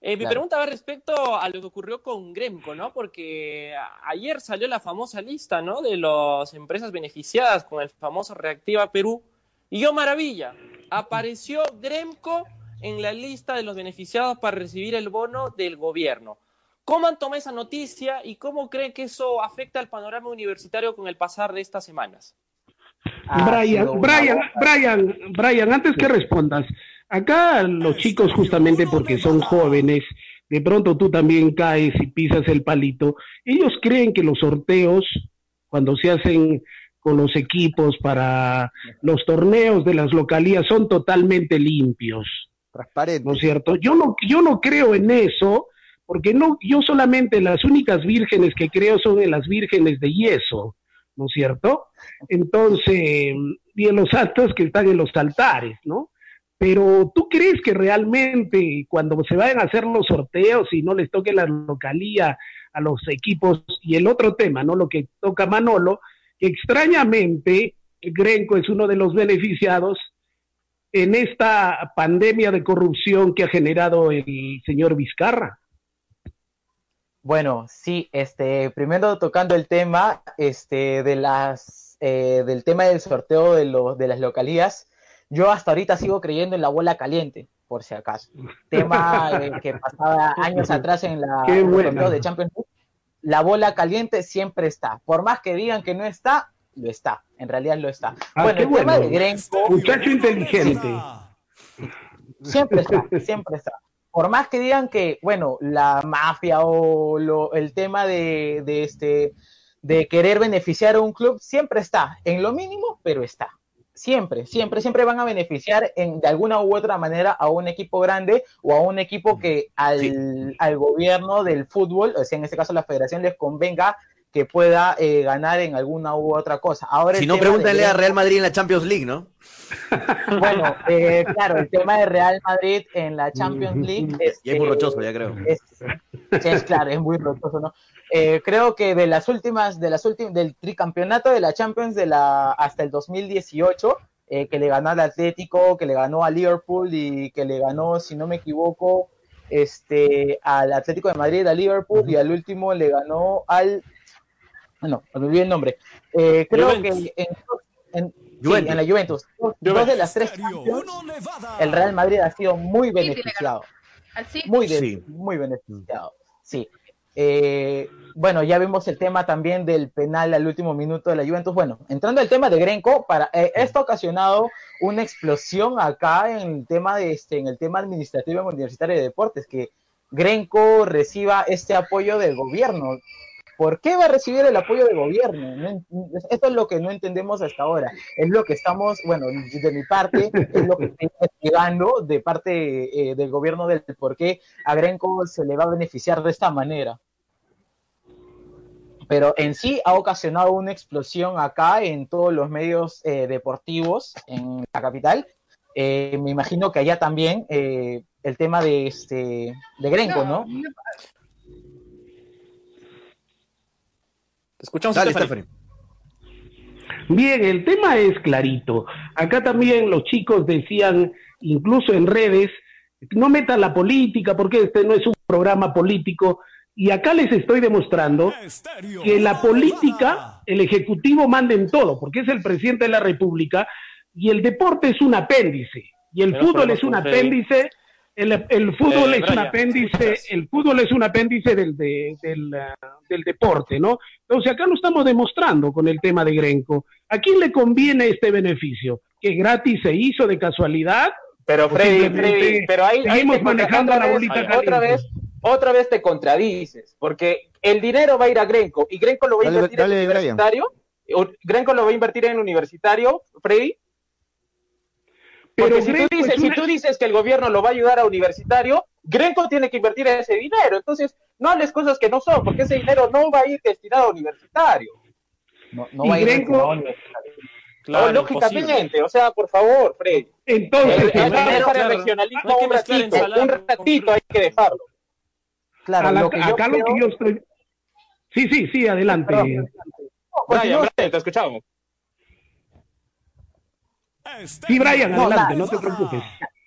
Eh, mi pregunta va respecto a lo que ocurrió con Gremco, ¿no? Porque ayer salió la famosa lista, ¿no? De las empresas beneficiadas con el famoso Reactiva Perú. Y yo, maravilla, apareció Gremco en la lista de los beneficiados para recibir el bono del gobierno. ¿Cómo han tomado esa noticia y cómo creen que eso afecta al panorama universitario con el pasar de estas semanas? Ha Brian, Brian. Brian, Brian, antes que respondas, acá los chicos justamente porque son jóvenes, de pronto tú también caes y pisas el palito, ellos creen que los sorteos, cuando se hacen con los equipos para los torneos de las localías, son totalmente limpios. Transparente. ¿no es cierto? Yo no, yo no creo en eso, porque no, yo solamente las únicas vírgenes que creo son en las vírgenes de yeso, ¿no es cierto? Entonces, y en los actos que están en los altares, ¿no? Pero tú crees que realmente cuando se vayan a hacer los sorteos y no les toque la localía a los equipos y el otro tema, ¿no? Lo que toca Manolo, extrañamente Grenco es uno de los beneficiados en esta pandemia de corrupción que ha generado el señor Vizcarra. Bueno, sí, este, primero tocando el tema, este, de las, eh, del tema del sorteo de los, de las localías, yo hasta ahorita sigo creyendo en la bola caliente, por si acaso. Tema eh, que pasaba años atrás en la sorteo de Champions League. La bola caliente siempre está. Por más que digan que no está, lo está. En realidad lo está. Ah, bueno, el bueno. tema de Grenco. Muchacho inteligente. Siempre está, siempre está. Por más que digan que, bueno, la mafia o lo, el tema de, de este de querer beneficiar a un club siempre está, en lo mínimo, pero está. Siempre, siempre, siempre van a beneficiar en, de alguna u otra manera a un equipo grande o a un equipo que al, al gobierno del fútbol, o sea, en este caso la federación, les convenga que pueda eh, ganar en alguna u otra cosa. Ahora, Si no, tema de pregúntale a Real Madrid en la Champions League, ¿no? [LAUGHS] Bueno, eh, claro, el tema de Real Madrid en la Champions League es, Y es muy eh, rochoso, ya creo. es claro, es muy rochoso, ¿no? Eh, creo que de las últimas, de las últimas, del tricampeonato de la Champions de la hasta el 2018, eh, que le ganó al Atlético, que le ganó a Liverpool y que le ganó, si no me equivoco, este, al Atlético de Madrid, a Liverpool y al último le ganó al, no, me olvidé el nombre. Eh, creo Juventus. que en, en- sí, Juventus. en la Juventus, dos, dos de las tres el Real Madrid ha sido muy beneficiado. Muy, de- Sí. muy beneficiado. Sí. Eh, bueno, ya vimos el tema también del penal al último minuto de la Juventus. Bueno, entrando al tema de Grenco, para eh, esto ha ocasionado una explosión acá en el tema de este, en el tema administrativo Universitario de Deportes, que Grenco reciba este apoyo del gobierno. ¿Por qué va a recibir el apoyo del gobierno? No esto es lo que no entendemos hasta ahora. Es lo que estamos, bueno, de mi parte, es lo que estoy [LAUGHS] investigando de parte eh, del gobierno del por qué a Grenco se le va a beneficiar de esta manera. Pero en sí ha ocasionado una explosión acá en todos los medios eh, deportivos en la capital. Eh, me imagino que allá también el tema de este de Grenco, ¿no? Te escuchamos, Dale, Stephanie. Stephanie. Bien, el tema es clarito. Acá también los chicos decían, incluso en redes, no metan la política porque este no es un programa político. Y acá les estoy demostrando que la política, el Ejecutivo manda en todo, porque es el presidente de la República y el deporte es un apéndice. Y el Pero fútbol es un Freddy. El, el fútbol Eh, es un apéndice, el fútbol es un apéndice del, de- del, ah, del deporte, ¿no? Entonces acá lo estamos demostrando con el tema de Grenco. ¿A quién le conviene este beneficio? ¿Que gratis se hizo de casualidad? Pero Freddy, Freddy, pero ahí, ahí seguimos contra- manejando otra la vez- otra vez, otra vez te contradices, porque el dinero va a ir a Grenco y Grenco lo va a Dale, invertir dale, en Brian. universitario. Grenco lo va a invertir en universitario, Freddy. Porque Pero si, tú dices, es si tú dices que el gobierno lo va a ayudar a universitario, Grenco tiene que invertir ese dinero. Entonces, no hables cosas que no son, porque ese dinero no va a ir destinado a universitario. No, no Y va a ir Grenco- destinado a universitario. Claro, No, lógicamente, imposible. o sea, por favor, Freddy. Entonces, El, el claro, regionalismo no un ratito, un ratito hay que dejarlo. Claro, a la- lo que yo acá lo creo- que yo estoy... Sí, sí, sí, adelante. Perdón. Brian, Brian, te escuchamos. Sí, Brian, No, adelante, nada. no te preocupes.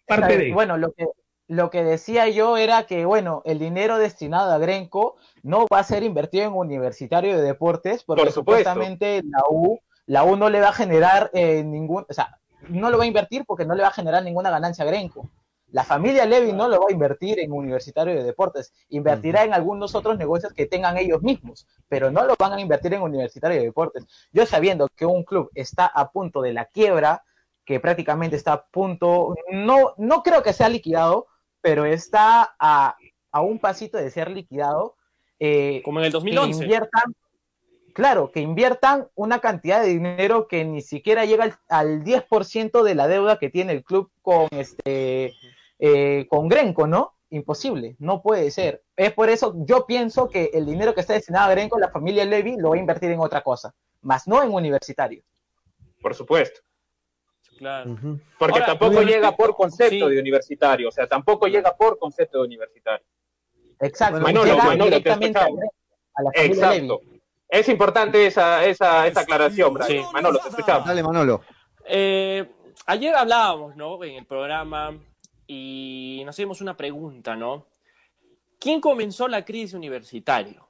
Parte de... Bueno, lo que, lo que decía yo era que, bueno, el dinero destinado a Grenco no va a ser invertido en Universitario de Deportes, porque Por supuestamente la U, la U no le va a generar eh, ningún, o sea, no lo va a invertir porque no le va a generar ninguna ganancia a Grenco. La familia Levy no lo va a invertir en Universitario de Deportes, invertirá en algunos otros negocios que tengan ellos mismos, pero no lo van a invertir en Universitario de Deportes. Yo sabiendo que un club está a punto de la quiebra, que prácticamente está a punto, no, no creo que sea liquidado, pero está a, a un pasito de ser liquidado. eh, Como en el que 2011. inviertan, claro, que inviertan una cantidad de dinero que ni siquiera llega al, al 10% de la deuda que tiene el club con este eh, con Grenco, ¿no? Imposible, no puede ser. Es por eso yo pienso que el dinero que está destinado a Grenco, la familia Levy lo va a invertir en otra cosa. más no en universitario. Por supuesto. Claro. Porque Ahora, tampoco llega por concepto Sí. de universitario, o sea, tampoco llega por concepto de universitario. Exacto, Manolo, llega Manolo, te directamente a, la. Exacto. Es importante esa, esa, esa aclaración, Brian. Sí. Manolo, te escuchamos. Dale, Manolo. Eh, ayer hablábamos, ¿no? En el programa y nos hicimos una pregunta, ¿no? ¿Quién comenzó la crisis universitaria?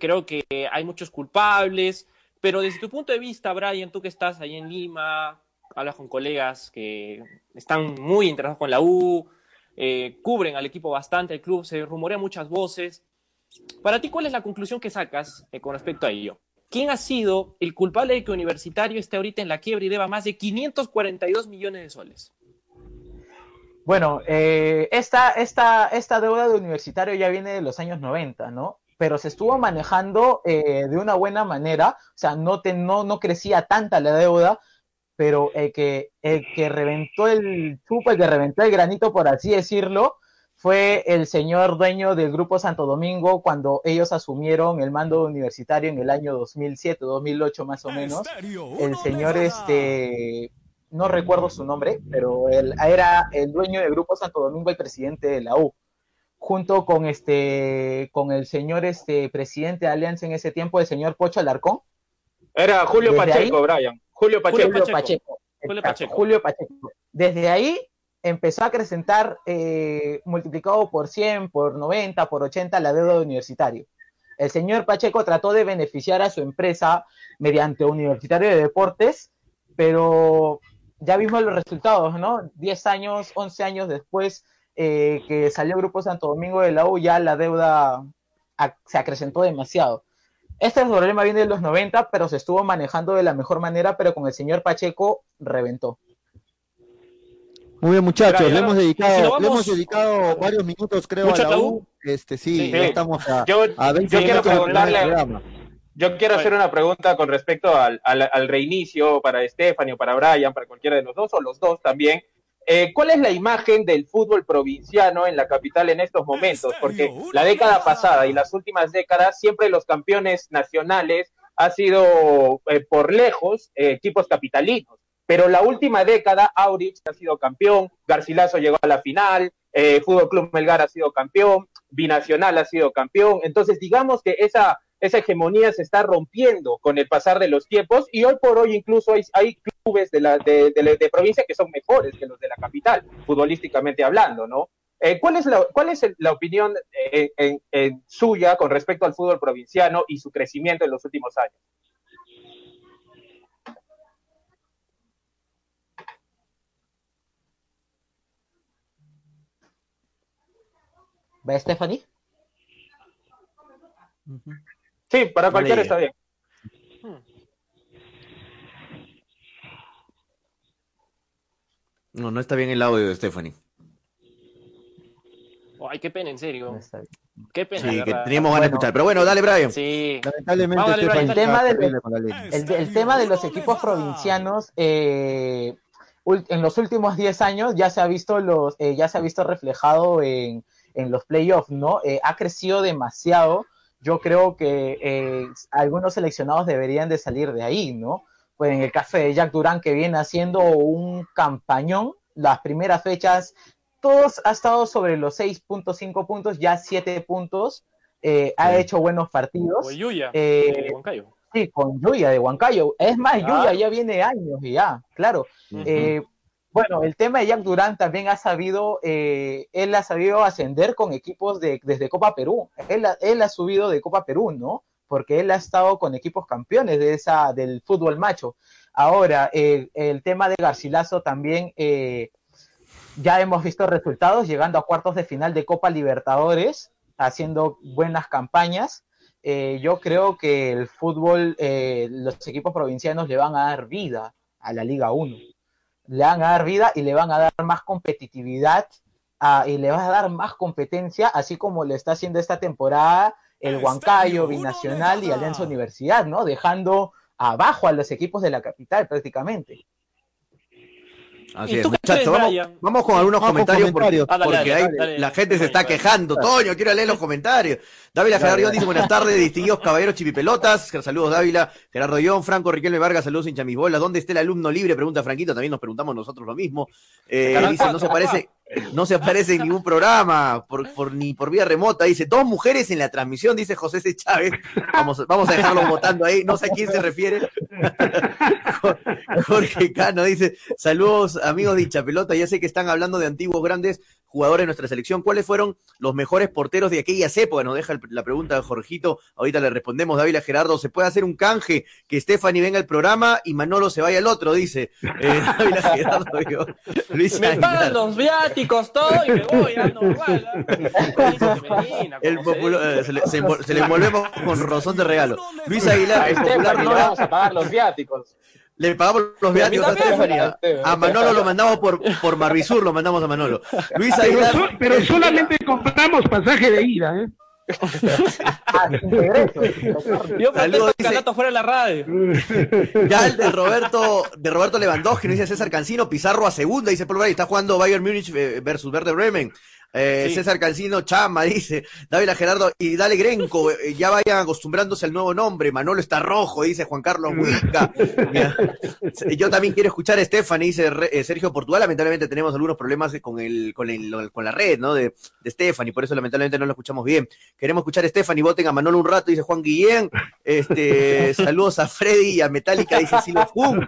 Creo que hay muchos culpables, pero desde tu punto de vista, Brian, tú que estás ahí en Lima, hablas con colegas que están muy interesados con la U, eh, cubren al equipo bastante, el club, se rumorean muchas voces. Para ti, ¿cuál es la conclusión que sacas eh, con respecto a ello? ¿Quién ha sido el culpable de que Universitario esté ahorita en la quiebra y deba más de 542 millones de soles? Bueno, eh, esta, esta, esta deuda de universitario ya viene de los años 90, ¿no? Pero se estuvo manejando eh, de una buena manera, o sea, no, te, no, no crecía tanta la deuda, pero el que, el que reventó el chupo, el que reventó el granito, por así decirlo, fue el señor dueño del Grupo Santo Domingo cuando ellos asumieron el mando universitario en el año 2007, 2008 más o menos. El señor, este, no recuerdo su nombre, pero él era el dueño del Grupo Santo Domingo, el presidente de la U, junto con este, con el señor, este, presidente de Alianza en ese tiempo, el señor Pocho Alarcón. Era Julio Desde Pacheco, ahí- Brian. Julio Pacheco. Julio Pacheco. Julio Pacheco. Julio Pacheco. Desde ahí empezó a acrecentar, eh, multiplicado por 100, por 90, por 80, la deuda de universitario. El señor Pacheco trató de beneficiar a su empresa mediante Universitario de Deportes, pero ya vimos los resultados, ¿no? 10 años, 11 años después eh, que salió el Grupo Santo Domingo de la U, ya la deuda ac- se acrecentó demasiado. Este problema viene de los 90, pero se estuvo manejando de la mejor manera, pero con el señor Pacheco reventó. Muy bien, muchachos, le hemos dedicado, si le hemos dedicado varios minutos, creo, ¿Mucho a la tabú? U. Este, sí, Sí. ya estamos a, Yo, a 20 yo quiero preguntarle, programa. yo quiero hacer una pregunta con respecto al, al, al reinicio para Stephanie o para Brian, para cualquiera de los dos o los dos también. Eh, ¿Cuál es la imagen del fútbol provinciano en la capital en estos momentos? Porque la década pasada y las últimas décadas siempre los campeones nacionales ha sido eh, por lejos eh, equipos capitalinos. Pero la última década, Aurich ha sido campeón, Garcilaso llegó a la final, Fútbol Club Melgar ha sido campeón, Binacional ha sido campeón. Entonces, digamos que esa, esa hegemonía se está rompiendo con el pasar de los tiempos y hoy por hoy incluso hay, hay clubes de, la, de, de, de provincia que son mejores que los de la capital, futbolísticamente hablando, ¿no? Eh, ¿Cuál es, la, cuál es el- la opinión eh, en- en suya con respecto al fútbol provinciano y su crecimiento en los últimos años? ¿Va Stephanie? Sí, para cualquiera está bien. No, no está bien el audio de Stephanie. Ay, qué pena, en serio. No está bien. Qué pena. Sí, que teníamos ganas de escuchar. Pero bueno, dale, Brian. Sí. Lamentablemente, Vamos, dale, Estefan, Brian. El tema está de- terrible con la ley. El, el tema de los equipos provincianos, eh, en los últimos 10 años ya se ha visto, los, eh, ya se ha visto reflejado en, en los playoffs, ¿no? Eh, ha crecido demasiado. Yo creo que eh, algunos seleccionados deberían de salir de ahí, ¿no? Pues en el caso de Jack Durán, que viene haciendo un campañón, las primeras fechas, todos ha estado sobre los 6.5 puntos, ya 7 puntos, eh, ha Sí. hecho buenos partidos. O Yuya, Eh, de Huancayo. Sí, con Yuya de Huancayo. Es más, Claro. Yuya ya viene años y ya, claro. Eh, bueno, el tema de Jack Durán también ha sabido, eh, él ha sabido ascender con equipos de, desde Copa Perú. Él, ha- él ha subido de Copa Perú, ¿no? Porque él ha estado con equipos campeones de esa, del fútbol macho. Ahora, eh, el tema de Garcilaso también, eh, ya hemos visto resultados, llegando a cuartos de final de Copa Libertadores, haciendo buenas campañas. Eh, yo creo que el fútbol, eh, los equipos provincianos le van a dar vida a la Liga 1. Le van a dar vida y le van a dar más competitividad y le van a dar más competencia, así como le está haciendo esta temporada el Huancayo, Binacional y Alianza Universidad, ¿no? Dejando abajo a los equipos de la capital prácticamente. Así ¿Y es, muchachos, vamos, con algunos Vamos con comentarios, porque, Ah, dale, porque dale, hay- dale. la gente se está quejando. Toño, quiero leer los comentarios. Dávila Gerardo dice buenas tardes, distinguidos caballeros chipipelotas. Saludos Dávila, Gerardo Ión, Franco Riquelme Vargas, saludos hincha mis bolas. ¿Dónde está el alumno libre? Pregunta Franquito, también nos preguntamos nosotros lo mismo. Eh, dice, no se aparece, no se aparece en ningún programa, por, por- ni por vía remota. Dice, dos mujeres en la transmisión, dice José C. Chávez. Vamos, vamos a dejarlo votando ahí, no sé a quién se refiere. Jorge Cano dice, saludos amigos de hincha pelota, ya sé que están hablando de antiguos grandes jugadores de nuestra selección. ¿Cuáles fueron los mejores porteros de aquellas épocas? Nos deja el- la pregunta de Jorgito, ahorita le respondemos, David Gerardo, ¿se puede hacer un canje que Stephanie venga al programa y Manolo se vaya al otro? Dice eh, [LAUGHS] Dávila Gerardo, digo, Luis Me Aguilar. pagan los viáticos, todo, y me voy, ya normal. [LAUGHS] ¿ah? El popular- eh, se, le, se se le envolvemos con rozón de regalo. Luis Aguilar, A el popular Stephanie liberal, vamos a pagar los viáticos. Le pagamos los viáticos a. Stephanie. A, a Manolo lo mandamos por, por Marvisur, lo mandamos a Manolo. Luis Pero, Aguilar. so- pero solamente compramos pasaje de ida, ¿eh? Ah. Yo Saludos, protesto dice- fuera de la radio. Ya el de Roberto, de Roberto Lewandowski, nos dice César Cancino, Pizarro a segunda, dice Paul Bray, está jugando Bayern Múnich eh, versus Verde Bremen. Eh, Sí. César Cancino, Chama, [LAUGHS] dice, David Gerardo, y dale Grenco, eh, ya vayan acostumbrándose al nuevo nombre, Manolo está rojo, dice Juan Carlos Huica. Mira, [LAUGHS] Yo también quiero escuchar a Stephanie, dice eh, Sergio Portugal, lamentablemente tenemos algunos problemas con el, con el, con la red, ¿no? De, de Stephanie, por eso lamentablemente no lo escuchamos bien. Queremos escuchar a Stephanie, voten a Manolo un rato, dice Juan Guillén. Este, [LAUGHS] saludos a Freddy y a Metallica, dice Silo Jun.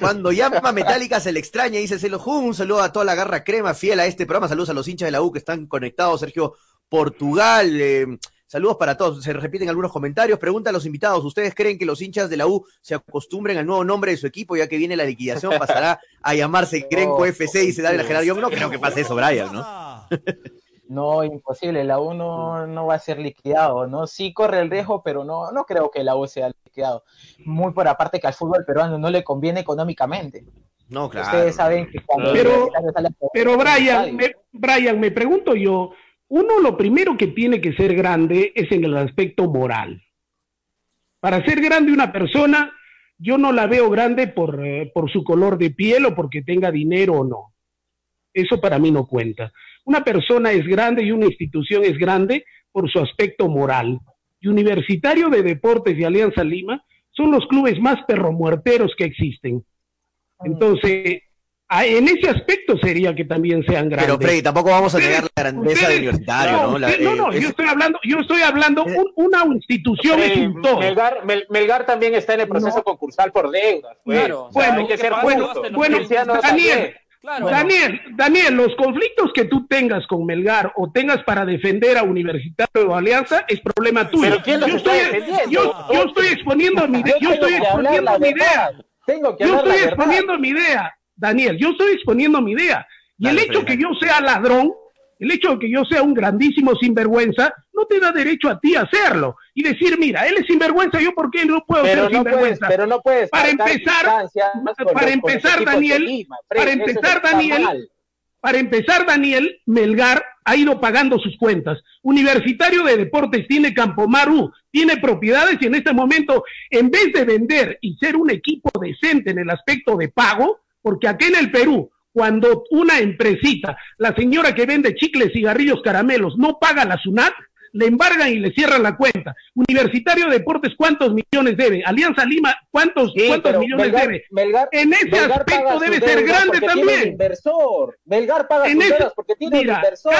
Cuando llama Metallica se le extraña, dice Silo Jun. Un saludo a toda la garra crema fiel a este programa. Saludos a los hinchas de la U que están conectados. Sergio Portugal. eh, saludos para todos. Se repiten algunos comentarios. Pregunta a los invitados. ¿Ustedes creen que los hinchas de la U se acostumbren al nuevo nombre de su equipo ya que viene la liquidación? [LAUGHS] Pasará a llamarse Grenco FC, dice David Gerardo. Yo no creo que pase eso, Brian, ¿no? No, imposible, la U no, no va a ser liquidado, ¿no? Sí corre el riesgo, pero no, no creo que la U sea liquidado. Muy por aparte que al fútbol peruano no le conviene económicamente. No, claro. Ustedes saben que cuando Pero- sale Pero Brian, me, Brian, me pregunto yo, uno lo primero que tiene que ser grande es en el aspecto moral. Para ser grande una persona, yo no la veo grande por, eh, por su color de piel o porque tenga dinero o no. Eso para mí no cuenta. Una persona es grande y una institución es grande por su aspecto moral. Y Universitario de Deportes y Alianza Lima son los clubes más perromuerteros que existen. Entonces, a- en ese aspecto sería que también sean grandes. Pero Freddy, tampoco vamos a negar la grandeza Ustedes- de universitario, ¿no? La- no, eh, no, es- yo estoy hablando, yo estoy hablando, un- una institución es Eh, un todo. Melgar, Mel- Melgar también está en el proceso No. concursal por deudas. pues. Claro. O sea, Bueno, hay que ser bueno, bueno, Daniel. Claro. Daniel, Daniel, los conflictos que tú tengas con Melgar o tengas para defender a Universitario o Alianza es problema tuyo. Pero ¿quién los yo, está estoy, defendiendo? yo, yo estoy exponiendo mi, yo estoy exponiendo mi verdad. idea. Tengo que Yo la estoy verdad. exponiendo mi idea, Daniel, yo estoy exponiendo mi idea. Y Dale, el hecho que yo sea ladrón, el hecho de que yo sea un grandísimo sinvergüenza, no te da derecho a ti a hacerlo. Y decir, mira, él es sinvergüenza, yo por qué no puedo Pero ser no puedes, sinvergüenza. pero no puedes Para empezar- para los- empezar, Daniel, Lima, para empezar, Daniel. Para empezar, Daniel, Melgar ha ido pagando sus cuentas. Universitario de Deportes tiene Campomaru, tiene propiedades y en este momento, en vez de vender y ser un equipo decente en el aspecto de pago, porque aquí en el Perú, cuando una empresita, la señora que vende chicles, cigarrillos, caramelos, no paga la SUNAT, le embargan y le cierran la cuenta. Universitario de Deportes, ¿cuántos millones debe? Alianza Lima, ¿cuántos, Sí, cuántos millones Melgar- debe? Melgar- En ese Melgar aspecto debe ser grande también. inversor. Melgar paga En sus ese- porque tiene Mira, un inversor.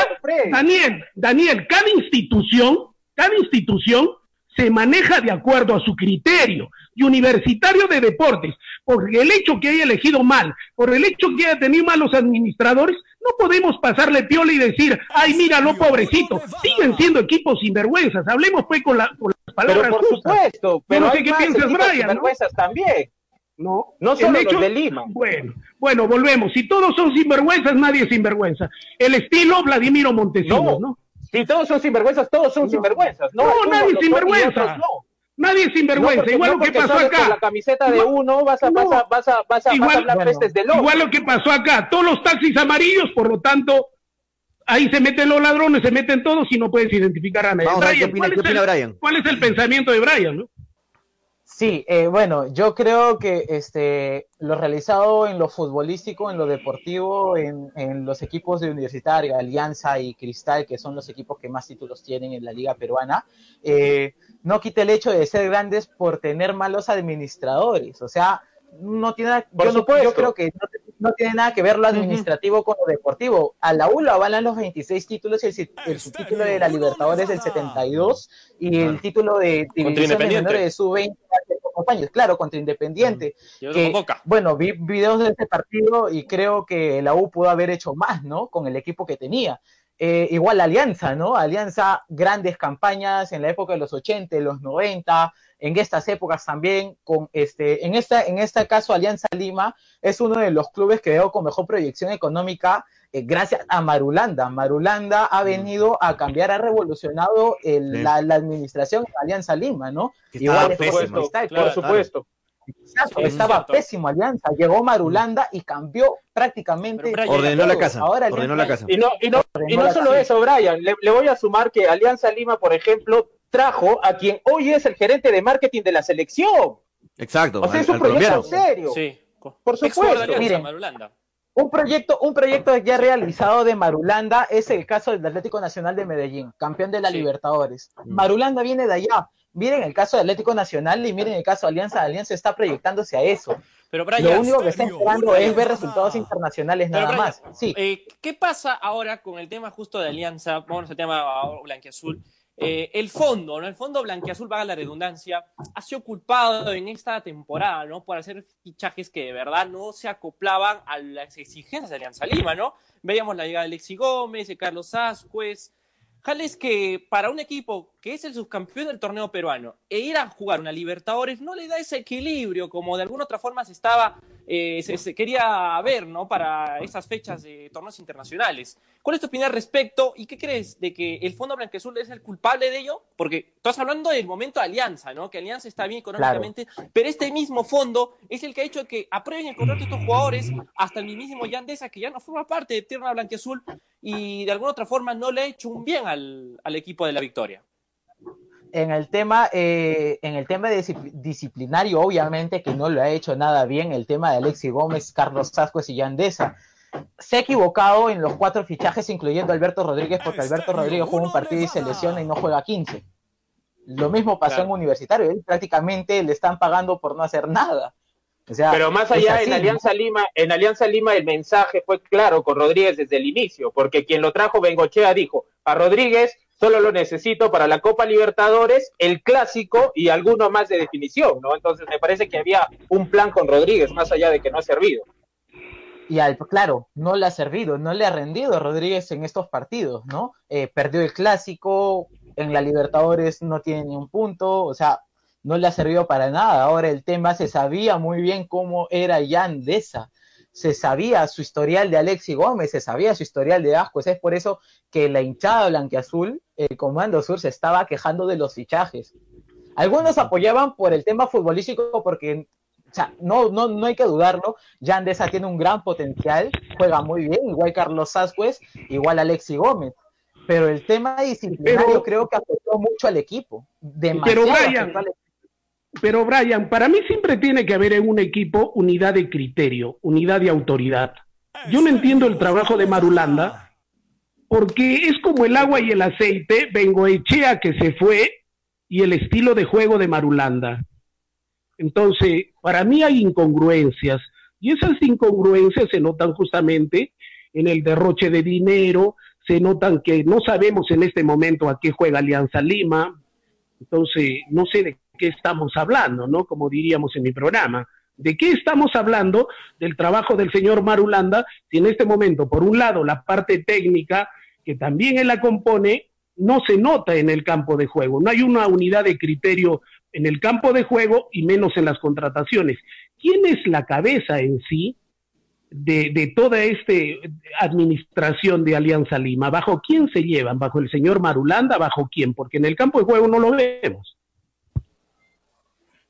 Daniel, Daniel, cada institución, cada institución se maneja de acuerdo a su criterio. Y Universitario de Deportes, por el hecho que haya elegido mal, por el hecho que haya tenido malos administradores, no podemos pasarle piola y decir, ay, míralo, pobrecito. Siguen siendo equipos sinvergüenzas. Hablemos pues con, la- con las palabras Pero por justas. supuesto, pero no sé hay qué más piensas, Brian, ¿no? sinvergüenzas también. No, No solo hecho- los de Lima. Bueno, bueno, volvemos. Si todos son sinvergüenzas, nadie es sinvergüenza. El estilo Vladimiro Montesinos, No. ¿no? Si todos son sinvergüenzas, todos son sinvergüenzas. No, No, nadie es sinvergüenza. no. Nadie es No, sinvergüenza. igual no lo que pasó sales con acá. la camiseta de Igual- uno, vas a, No. vas a, vas a, vas a, vas a Igual- hablar bueno, pestes del otro. Igual lo que pasó acá. Todos los taxis amarillos, por lo tanto, ahí se meten los ladrones, se meten todos y no puedes identificar a nadie. Vamos qué Brian, opina, ¿cuál, qué es opina el, Brian. cuál es el pensamiento de Brian? no? Sí, eh, bueno, yo creo que este, lo realizado en lo futbolístico, en lo deportivo, en, en los equipos de Universitario, Alianza y Cristal, que son los equipos que más títulos tienen en la liga peruana, eh, no quita el hecho de ser grandes por tener malos administradores. O sea, no tiene yo, no- yo creo que no, no tiene nada que ver lo administrativo con lo deportivo. A la U lo avalan los 26 títulos y el, el subtítulo de la Libertadores del 72 y el título de división de Independiente. menores de sub-20 hace pocos años, claro, contra Independiente. Yo que, Boca. bueno, vi videos de este partido y creo que la U pudo haber hecho más, ¿no? Con el equipo que tenía. Eh, igual la Alianza, ¿no? Alianza, grandes campañas en la época de los 80, los 90, en estas épocas también, con este, en esta, en este caso Alianza Lima es uno de los clubes que veo con mejor proyección económica eh, gracias a Marulanda. Marulanda ha venido a cambiar, ha revolucionado el- Sí. la, la administración de Alianza Lima, ¿no? Igual es pésimo. Sporting Cristal, Claro, por supuesto. Exacto, Sí, estaba pésimo Alianza. Llegó Marulanda y cambió prácticamente. Brian, Ordenó la casa. Ahora Ordenó Alianza- la casa. Y no, y no, y no solo eso, Brian, le, le voy a sumar que Alianza Lima, por ejemplo, trajo a quien hoy es el gerente de marketing de la selección. Exacto. O sea, al- es un proyecto serio. Sí. Por supuesto. Alianza, Miren. Marulanda. Un proyecto, un proyecto ya realizado de Marulanda es el caso del Atlético Nacional de Medellín, campeón de la Sí. Libertadores. Marulanda viene de allá. Miren el caso del Atlético Nacional y miren el caso de Alianza. Alianza está proyectándose a eso. Pero Lo Brian, único que está esperando es ver resultados internacionales nada Brian, más. Sí. eh, ¿qué pasa ahora con el tema justo de Alianza? Vamos al tema blanquiazul. Eh, el fondo, ¿no? El fondo blanquiazul, vaga la redundancia, ha sido culpado en esta temporada, ¿no? Por hacer fichajes que de verdad no se acoplaban a las exigencias de Alianza Lima, ¿no? Veíamos la llegada de Alexi Gómez, de Carlos Ascuez. Jales que para un equipo que es el subcampeón del torneo peruano e ir a jugar una Libertadores no le da ese equilibrio como de alguna otra forma se estaba eh, se, se quería ver no para esas fechas de torneos internacionales. ¿Cuál es tu opinión al respecto y qué crees de que el Fondo Blanqueazul es el culpable de ello? Porque estás hablando del momento de Alianza, ¿no? Que Alianza está bien económicamente, pero este mismo fondo es el que ha hecho que aprueben el contrato de estos jugadores hasta el mismísimo Yandesa que ya no forma parte de Tierra Blanqueazul y de alguna otra forma no le ha hecho un bien al, al equipo de la victoria. En el tema, eh, en el tema discipl- disciplinario, obviamente que no lo ha hecho nada bien, el tema de Alexi Gómez, Carlos Sascuez y Yandesa. Se ha equivocado en los cuatro fichajes, incluyendo Alberto Rodríguez, porque Alberto Rodríguez juega un partido y se lesiona y no juega 15. Lo mismo pasó Claro. en Universitario, él prácticamente le están pagando por no hacer nada. O sea, Pero más allá, así, en ¿no? Alianza Lima, en Alianza Lima el mensaje fue claro con Rodríguez desde el inicio, porque quien lo trajo, Bengochea, dijo, a Rodríguez solo lo necesito para la Copa Libertadores, el clásico y alguno más de definición, ¿no? Entonces me parece que había un plan con Rodríguez, más allá de que no ha servido. Y al, claro, no le ha servido, no le ha rendido a Rodríguez en estos partidos, ¿no? Eh, perdió el clásico, en la Libertadores no tiene ni un punto, o sea, no le ha servido para nada. Ahora el tema se sabía muy bien cómo era Yandesa, se sabía su historial de Alexi Gómez, se sabía su historial de Ascuez, es por eso que la hinchada blanqueazul, el Comando Sur, se estaba quejando de los fichajes. Algunos apoyaban por el tema futbolístico porque o sea, no, no, no hay que dudarlo. Yandesa tiene un gran potencial, juega muy bien, igual Carlos Sasquez, igual Alexi Gómez. Pero el tema disciplinario Pero- creo que afectó mucho al equipo. Demasiado Pero Brian, afectó al equipo. Pero Brian, para mí siempre tiene que haber en un equipo unidad de criterio, unidad de autoridad. Yo no entiendo el trabajo de Marulanda, porque es como el agua y el aceite, Bengoechea que se fue y el estilo de juego de Marulanda. Entonces, para mí hay incongruencias y esas incongruencias se notan justamente en el derroche de dinero, se notan que no sabemos en este momento a qué juega Alianza Lima, entonces no sé de qué estamos hablando, ¿no? Como diríamos en mi programa. ¿De qué estamos hablando del trabajo del señor Marulanda si en este momento, por un lado, la parte técnica, que también él la compone, no se nota en el campo de juego? No hay una unidad de criterio en el campo de juego y menos en las contrataciones. ¿Quién es la cabeza en sí de, de toda esta administración de Alianza Lima? ¿Bajo quién se llevan? ¿Bajo el señor Marulanda? ¿Bajo quién? Porque en el campo de juego no lo vemos.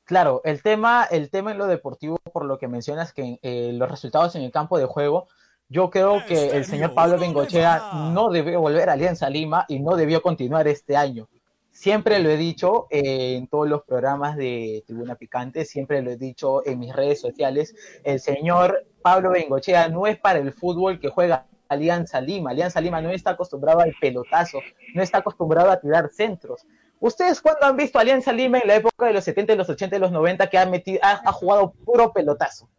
Claro, el tema, el tema en lo deportivo, por lo que mencionas que eh, los resultados en el campo de juego, yo creo que el señor Pablo Bengochea no debió volver a Alianza Lima y no debió continuar este año. siempre lo he dicho eh, en todos los programas de Tribuna Picante, siempre lo he dicho en mis redes sociales, el señor Pablo Bengochea no es para el fútbol que juega Alianza Lima. Alianza Lima no está acostumbrado al pelotazo, no está acostumbrado a tirar centros. ¿Ustedes cuándo han visto Alianza Lima en la época de los 70, los 80 y los 90 que ha, metido, ha, jugado puro pelotazo?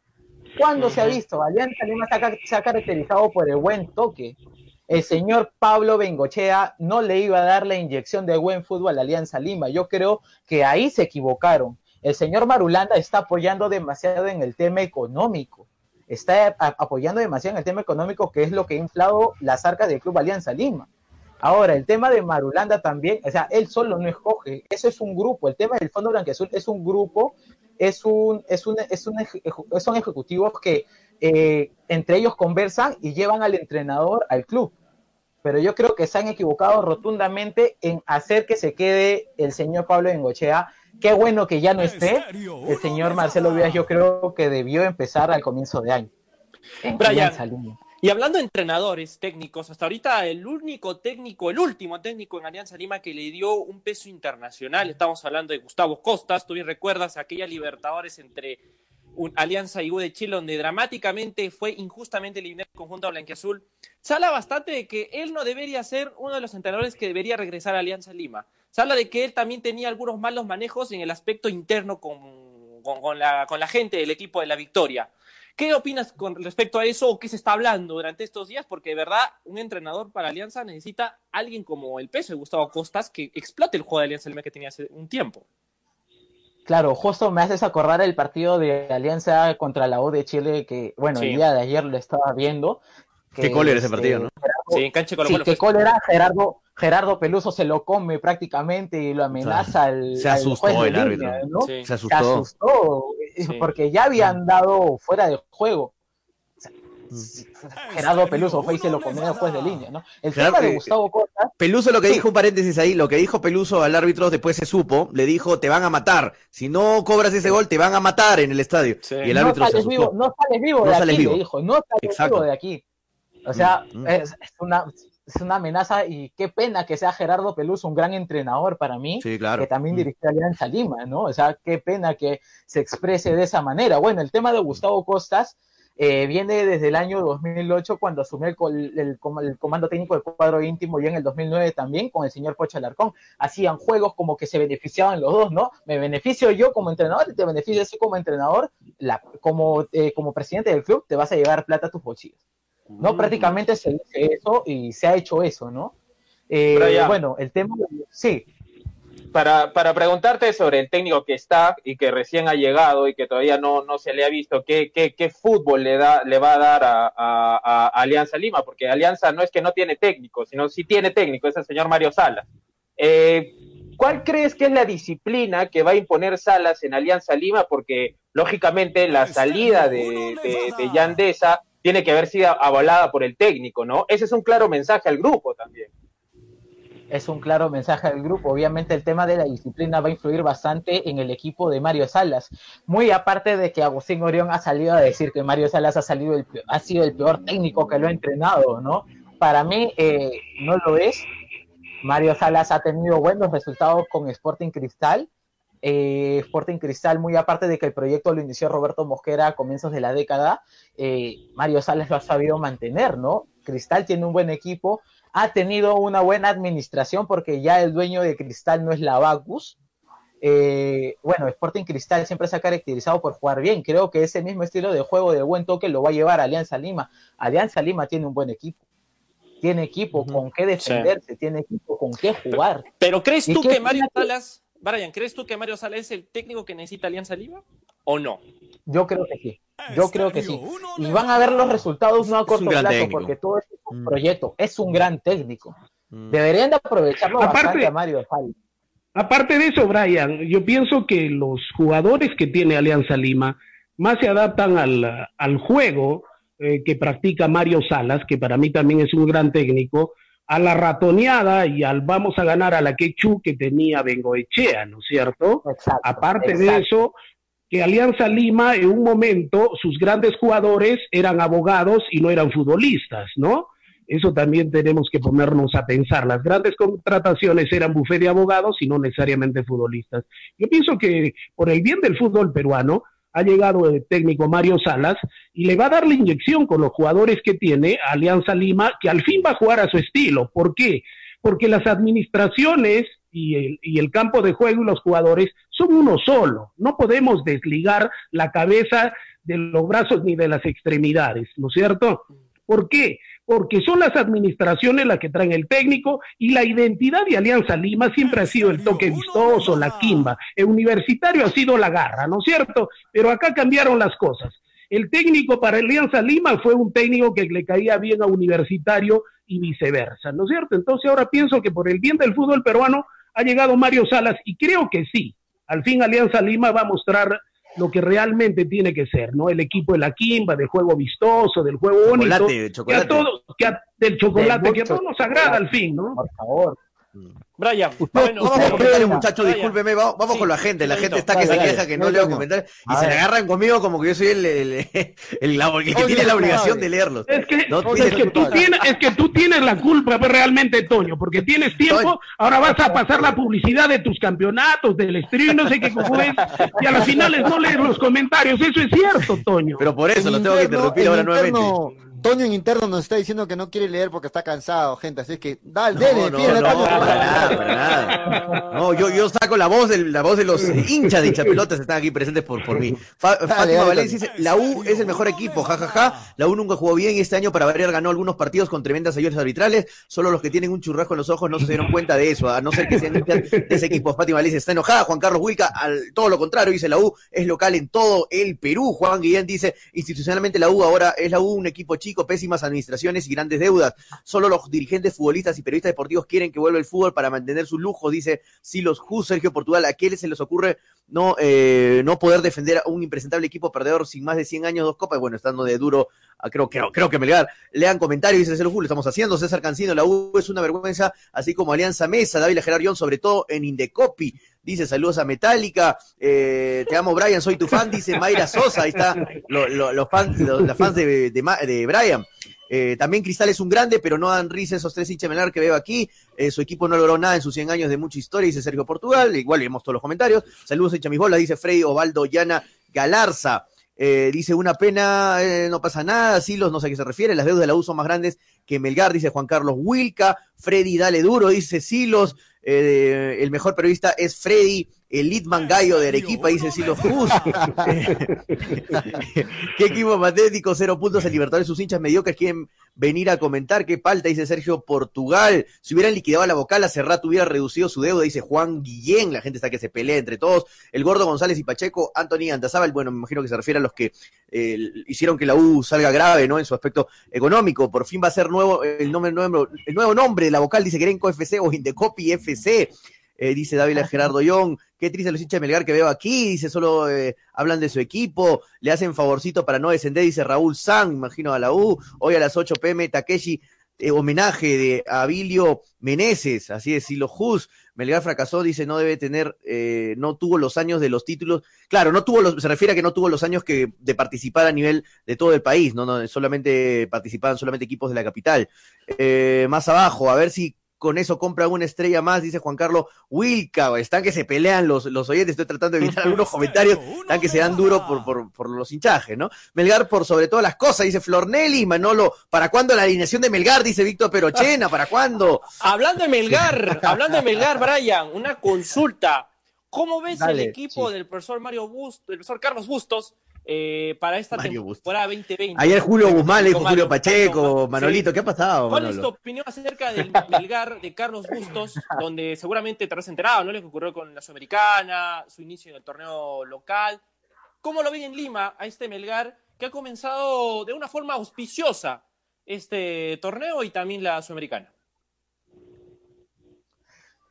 ¿Cuándo se ha visto? Alianza Lima se ha, caracterizado por el buen toque. El señor Pablo Bengochea no le iba a dar la inyección de buen fútbol a Alianza Lima. Yo creo que ahí se equivocaron. El señor Marulanda está apoyando demasiado en el tema económico está apoyando demasiado en el tema económico, que es lo que ha inflado las arcas del Club Alianza Lima. Ahora, el tema de Marulanda también, o sea, él solo no escoge, eso es un grupo, el tema del Fondo Blanqueazul es un grupo, es un, es un, es un, son ejecutivos que eh, entre ellos conversan y llevan al entrenador al club. Pero yo creo que se han equivocado rotundamente en hacer que se quede el señor Pablo Bengochea Qué bueno que ya no esté. El señor Marcelo Vías yo creo que debió empezar al comienzo de año. Brian, y hablando de entrenadores técnicos, hasta ahorita el único técnico, el último técnico en Alianza Lima que le dio un peso internacional, estamos hablando de Gustavo Costas, tú bien recuerdas aquella Libertadores entre Alianza y U de Chile, donde dramáticamente fue injustamente eliminado el conjunto blanquiazul, se habla bastante de que él no debería ser uno de los entrenadores que debería regresar a Alianza Lima. Se habla de que él también tenía algunos malos manejos en el aspecto interno con, con, la, con la gente del equipo de la Victoria. ¿Qué opinas con respecto a eso o qué se está hablando durante estos días? Porque de verdad, un entrenador para Alianza necesita alguien como el peso de Gustavo Costas que explote el juego de Alianza Lima que tenía hace un tiempo. Claro, justo me haces acordar el partido de Alianza contra la U de Chile, que, bueno, el día de ayer lo estaba viendo. qué cólera ese este, partido, ¿no? sí, en cancha sí, qué cólera, Gerardo, Gerardo Peluso se lo come prácticamente y lo amenaza al, se asustó el árbitro, ¿no? Se asustó. Se asustó [LAUGHS] porque ya habían dado fuera de juego. Gerardo Peluso fue y se lo comió después de línea, ¿no? El tema de Gustavo Costa. Peluso lo que dijo, un paréntesis ahí, lo que dijo Peluso al árbitro después se supo, le dijo, te van a matar. Si no cobras ese gol, te van a matar en el estadio. Y el árbitro no sales vivo, no sales vivo de aquí, le dijo, no sales vivo de aquí. O sea, mm, mm. es, una, es una amenaza y qué pena que sea Gerardo Peluso un gran entrenador para mí, sí, claro. que también mm. dirigió a Alianza Lima, ¿no? O sea, qué pena que se exprese de esa manera. Bueno, el tema de Gustavo Costas, eh, viene desde el año 2008 cuando asumió el, comando técnico del cuadro íntimo y en el 2009 también con el señor Pocho Alarcón. Hacían juegos como que se beneficiaban los dos, ¿no? Me beneficio yo como entrenador y te beneficio yo como entrenador, la, como, eh, como presidente del club, te vas a llevar plata a tus bolsillos. ¿No? Mm. Prácticamente se dice eso y se ha hecho eso, ¿no? Eh, bueno, el tema, sí, para, para, preguntarte sobre el técnico que está y que recién ha llegado y que todavía no, no se le ha visto, ¿qué, qué, qué fútbol le, da, le va a dar a, a, Alianza Lima? Porque Alianza no es que no tiene técnico, sino sí tiene técnico, es el señor Mario Salas. Eh, ¿Cuál crees que es la disciplina que va a imponer Salas en Alianza Lima? Porque lógicamente la salida de, de, de Yandesa tiene que haber sido avalada por el técnico, ¿no? Ese es un claro mensaje al grupo también es un claro mensaje del grupo. Obviamente el tema de la disciplina va a influir bastante en el equipo de Mario Salas. Muy aparte de que Agustín Orión ha salido a decir que Mario Salas ha, salido el, ha sido el peor técnico que lo ha entrenado, ¿no? Para mí eh, no lo es. Mario Salas ha tenido buenos resultados con Sporting Cristal. Eh, Sporting Cristal, muy aparte de que el proyecto lo inició Roberto Mosquera a comienzos de la década, eh, Mario Salas lo ha sabido mantener, ¿no? Cristal tiene un buen equipo, ha tenido una buena administración porque ya el dueño de Cristal no es la Bacus. Eh, bueno, Sporting Cristal siempre se ha caracterizado por jugar bien. Creo que ese mismo estilo de juego de buen toque lo va a llevar a Alianza Lima. Alianza Lima tiene un buen equipo. Tiene equipo con qué defenderse, tiene equipo con qué jugar. Pero, ¿crees tú que Mario Salas, Brian, ¿crees tú que Mario Salas es el técnico que necesita Alianza Lima o no? Yo creo que sí. Yo creo que sí. Y van a ver los resultados no a corto plazo, porque todo es un mm. proyecto. Es un gran técnico. Mm. Deberían de aprovecharlo aparte, bastante a Mario Aparte de eso, Brian, yo pienso que los jugadores que tiene Alianza Lima más se adaptan al, al juego eh, que practica Mario Salas, que para mí también es un gran técnico, a la ratoneada y al vamos a ganar a la quechu que tenía Bengoechea, ¿no es cierto? Aparte de eso, que Alianza Lima en un momento sus grandes jugadores eran abogados y no eran futbolistas, ¿no? Eso también tenemos que ponernos a pensar. Las grandes contrataciones eran bufé de abogados y no necesariamente futbolistas. Yo pienso que por el bien del fútbol peruano ha llegado el técnico Mario Salas y le va a dar la inyección con los jugadores que tiene Alianza Lima, que al fin va a jugar a su estilo. ¿Por qué? Porque las administraciones y el, y el campo de juego y los jugadores son uno solo. No podemos desligar la cabeza de los brazos ni de las extremidades, ¿no es cierto? ¿Por qué? Porque son las administraciones las que traen el técnico y la identidad de Alianza Lima siempre ha sido el toque vistoso, la quimba. El universitario ha sido la garra, ¿no es cierto? Pero acá cambiaron las cosas. El técnico para Alianza Lima fue un técnico que le caía bien a universitario y viceversa, ¿no es cierto? Entonces ahora pienso que por el bien del fútbol peruano ha llegado Mario Salas y creo que sí. Al fin Alianza Lima va a mostrar lo que realmente tiene que ser, ¿no? El equipo de la Quimba, del juego vistoso, del juego bonito, Chocolate, chocolate. que a todos, que a- del chocolate, que a todos nos agrada al fin, ¿no? Por favor. Brian, bueno, Vamos comentarios, muchachos, discúlpeme, vamos, vamos Sí, con la gente. La gente está que se queja que no Dale, leo comentarios y se le agarran conmigo como que yo soy el, el, el- el- que Oye, tiene la no obligación de leerlos. Es que, No es que tú tienes, es que tú tienes la culpa pues, realmente, Toño, porque tienes tiempo, Toño. ahora vas a pasar la publicidad de tus campeonatos, del stream, no sé qué cómo es, y a las finales no lees los comentarios, eso es cierto, Toño. Pero por eso En lo tengo que interrumpir ahora nuevamente. Toño en interno nos está diciendo que no quiere leer porque está cansado, gente. Así es que, dale, No, dele, no, no, Toño. para nada, para nada. No, yo, yo saco la voz, del, la voz de los hinchas de hinchapelotas [LAUGHS] que están aquí presentes por, por mí. Fa- Fátima dale, Valencia Toño. dice, la U es el mejor equipo, jajaja. La U nunca jugó bien y este año para variar ganó algunos partidos con tremendas ayudas arbitrales. Solo los que tienen un churrasco en los ojos no se dieron cuenta de eso, a no ser que sean de ese equipo. Fátima Valencia está enojada. Juan Carlos Huica, al todo lo contrario, dice la U es local en todo el Perú. Juan Guillén dice, institucionalmente la U ahora es la U un equipo chico, pésimas administraciones y grandes deudas. Solo los dirigentes futbolistas y periodistas deportivos quieren que vuelva el fútbol para mantener su lujo, dice Silos Hus, Sergio Portugal. ¿A qué se les ocurre no, eh, no poder defender a un impresentable equipo perdedor sin más de 100 años, dos copas? Bueno, estando de duro, a- creo, creo, creo que Melgar. Lean comentarios, dice Silos Hus, lo estamos haciendo. César Cancino, la U es una vergüenza, así como Alianza Mesa, David Gerard sobre todo en Indecopi. Dice saludos a Metallica, eh, te amo Brian, soy tu fan, dice Mayra Sosa, ahí está lo- lo- los fans, los, las fans de, de, Brian. Eh, también Cristal es un grande, pero no dan risa esos tres hinchas que veo aquí. Eh, su equipo no logró nada en sus 100 años de mucha historia, dice Sergio Portugal. Igual vemos todos los comentarios. Saludos, hincha mis dice Freddy Ovaldo Llana Galarza. Dice una pena, no pasa nada, Silos, no sé a qué se refiere, las deudas de la U son más grandes que Melgar, dice Juan Carlos Wilca, Freddy, dale duro, dice Silos, eh, el mejor periodista es Freddy, el Litman Gallo de Arequipa, dice Silos Cruz. [LAUGHS] Qué equipo patético, cero puntos en Libertadores, sus hinchas mediocres quieren venir a comentar, qué falta, dice Sergio Portugal. Si hubieran liquidado a la vocal, hace rato hubiera reducido su deuda, dice Juan Guillén, la gente está que se pelea entre todos. El Gordo González y Pacheco, Anthony Andazábal, bueno, me imagino que se refiere a los que eh, hicieron que la U salga grave, ¿no? En su aspecto económico. Por fin va a ser nuevo el nombre, nuevo, el nuevo nombre de la vocal, dice Grenco FC o Indecopi FC. Eh, dice David Gerardo Young, qué triste los hinchas de Melgar que veo aquí, dice solo eh, hablan de su equipo, le hacen favorcito para no descender, dice Raúl San, imagino a la U, hoy a las 8 pm Takeshi, eh, homenaje de Abilio Meneses, así es, Silo Jus, Melgar fracasó, dice no debe tener, eh, no tuvo los años de los títulos, claro, no tuvo los, se refiere a que no tuvo los años que de participar a nivel de todo el país, no, no solamente participaban solamente equipos de la capital. Eh, más abajo, a ver si con eso compran una estrella más, dice Juan Carlos Wilca, están que se pelean los, los oyentes, estoy tratando de evitar algunos [LAUGHS] comentarios, están que se dan duro por, por, por los hinchajes, ¿no? Melgar por sobre todas las cosas, dice Flornelli, Manolo, ¿para cuándo la alineación de Melgar? Dice Víctor Perochena, ¿para cuándo? [LAUGHS] Hablando de Melgar, hablando de Melgar, Brian, una consulta. ¿Cómo ves Dale, el equipo sí. del profesor Mario Bustos, del profesor Carlos Bustos, eh, para esta Mario temporada 2020? Ayer Julio Guzmán le dijo Julio Pacheco, Sí. Manolito, ¿qué ha pasado, ¿Cuál es tu opinión acerca del Melgar de Carlos Bustos, [LAUGHS] donde seguramente te habrás enterado, ¿no? Lo que ocurrió con la Sudamericana, su inicio en el torneo local. ¿Cómo lo ven en Lima a este Melgar que ha comenzado de una forma auspiciosa este torneo y también la Sudamericana?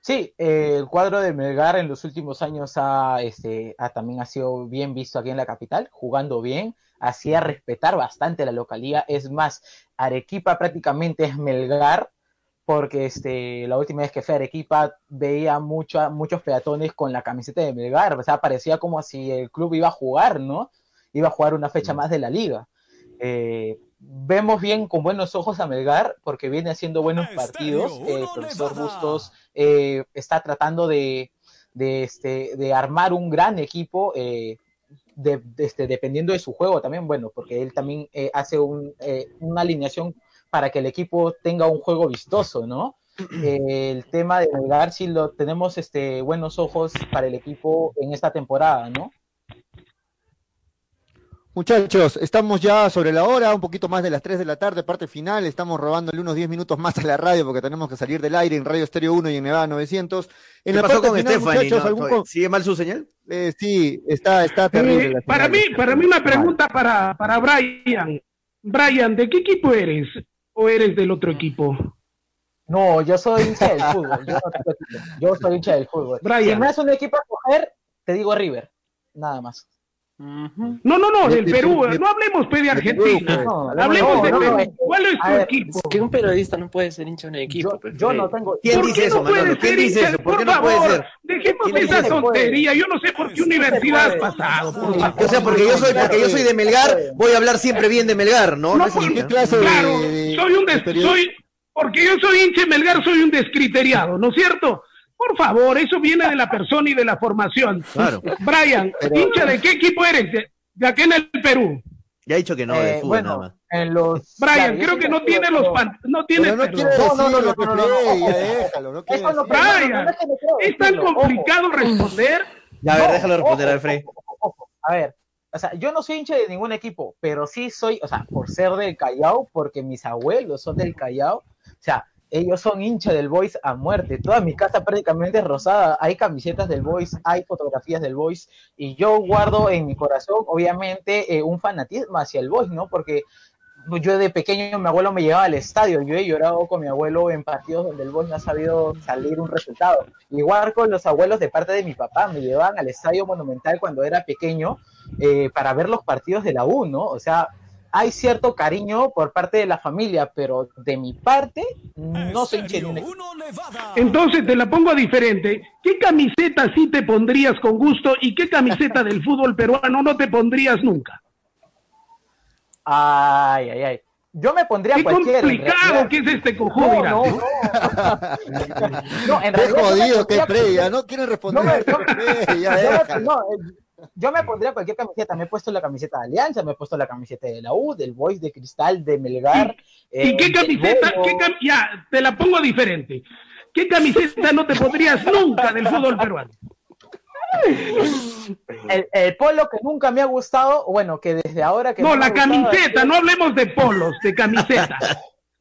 Sí, eh, el cuadro de Melgar en los últimos años ha, este, ha- también ha sido bien visto aquí en la capital, jugando bien, hacía respetar bastante la localía. Es más, Arequipa prácticamente es Melgar, porque este, la última vez que fui a Arequipa veía mucho, muchos peatones con la camiseta de Melgar, o sea, parecía como si el club iba a jugar, ¿no? Iba a jugar una fecha más de la liga. Eh, vemos bien con buenos ojos a Melgar porque viene haciendo buenos partidos. El profesor Bustos eh, está tratando de, de, este, de armar un gran equipo. Eh, de, este, dependiendo de su juego también, bueno, porque él también eh, hace un, eh, una alineación para que el equipo tenga un juego vistoso, ¿no? Eh, [CLEARS THROAT] el tema de Melgar, si lo tenemos este, buenos ojos para el equipo en esta temporada, ¿no? Muchachos, estamos ya sobre la hora, un poquito más de las 3 de la tarde, parte final. Estamos robándole unos 10 minutos más a la radio porque tenemos que salir del aire en Radio Estéreo 1 y en Nevada 900. En ¿Qué la pasó parte con final, Stephanie? ¿No? algún ¿Sigue mal su señal? Eh, sí, está, está terrible. Eh, la para mí, para mí una pregunta para, para Brian. Brian, ¿de qué equipo eres? ¿O eres del otro equipo? No, yo soy hincha del fútbol. Yo. Yo soy hincha del fútbol. Brian. Si me das un equipo a coger, te digo River. Nada más. No, no, no, De- del de- Perú. de- No hablemos de Argentina. No, Hablemos no, de no, Perú. no, ¿Cuál es tu ver, equipo? Que un periodista no puede ser hincha de un equipo. pues, Yo no tengo. ¿Quién ¿Por dice qué eso, no puede Manolo? ¿Quién ser dice hincha? eso? ¿Por qué Por no puede favor, ser? Dejemos ¿Quién dice esa tontería. Yo no sé por qué universidad has pasado. por favor. O sea, porque yo soy, porque yo soy de Melgar, voy a hablar siempre bien de Melgar, ¿no? No, No es por-. ¿Qué Claro, de- soy un de des- soy porque yo soy hincha de Melgar, soy un descriteriado, ¿no es cierto? Por favor, eso viene de la persona y de la formación. Claro. Brian, hincha de qué equipo eres? De, de aquí en el Perú. Ya he dicho que no, de Eh, fútbol nada bueno, más. en los. Brian, creo que no tiene fútbol, los pan- no tiene no No, decir no, no, no, no, no, ya déjalo, no no, no, no, no, Brian, no es que me creo ¿Es tan ojo. complicado responder? Ya, a ver, No, déjalo responder, Alfred. A ver, o sea, yo no soy hincha de ningún equipo, pero sí soy, o sea, por ser del Callao, porque mis abuelos son del Callao, o sea, ellos son hincha del Boys a muerte. Toda mi casa prácticamente es rosada. Hay camisetas del Boys, hay fotografías del Boys, y yo guardo en mi corazón, obviamente, eh, un fanatismo hacia el Boys, ¿no? Porque yo de pequeño mi abuelo me llevaba al estadio, yo he llorado con mi abuelo en partidos donde el Boys no ha sabido salir un resultado. Igual con los abuelos de parte de mi papá, me llevaban al estadio monumental cuando era pequeño eh, para ver los partidos de la U, ¿no? O sea, hay cierto cariño por parte de la familia, pero de mi parte no soy hincha de Estéreo ningún equipo. 1 Nevada. Entonces te la pongo diferente. ¿Qué camiseta sí te pondrías con gusto y qué camiseta del fútbol peruano no te pondrías nunca? Ay, ay, ay. Yo me pondría Qué cualquiera. complicado que es este cojudo. No, mira. no, no. [LAUGHS] No, en realidad yo me jodido, qué pondría previa, no quieren responder. No, [LAUGHS] yo- ya yo, me, déjalo. no, eh, yo me pondría cualquier camiseta. Me he puesto la camiseta de Alianza, me he puesto la camiseta de la U, del Boys, de Cristal, de Melgar. ¿Y eh, qué del camiseta? Bolo. qué cam- ya, te la pongo diferente. ¿Qué camiseta no te pondrías nunca del fútbol peruano? el, el polo que nunca me ha gustado, bueno, que desde ahora que No, la camiseta, no hablemos de polos, de camiseta.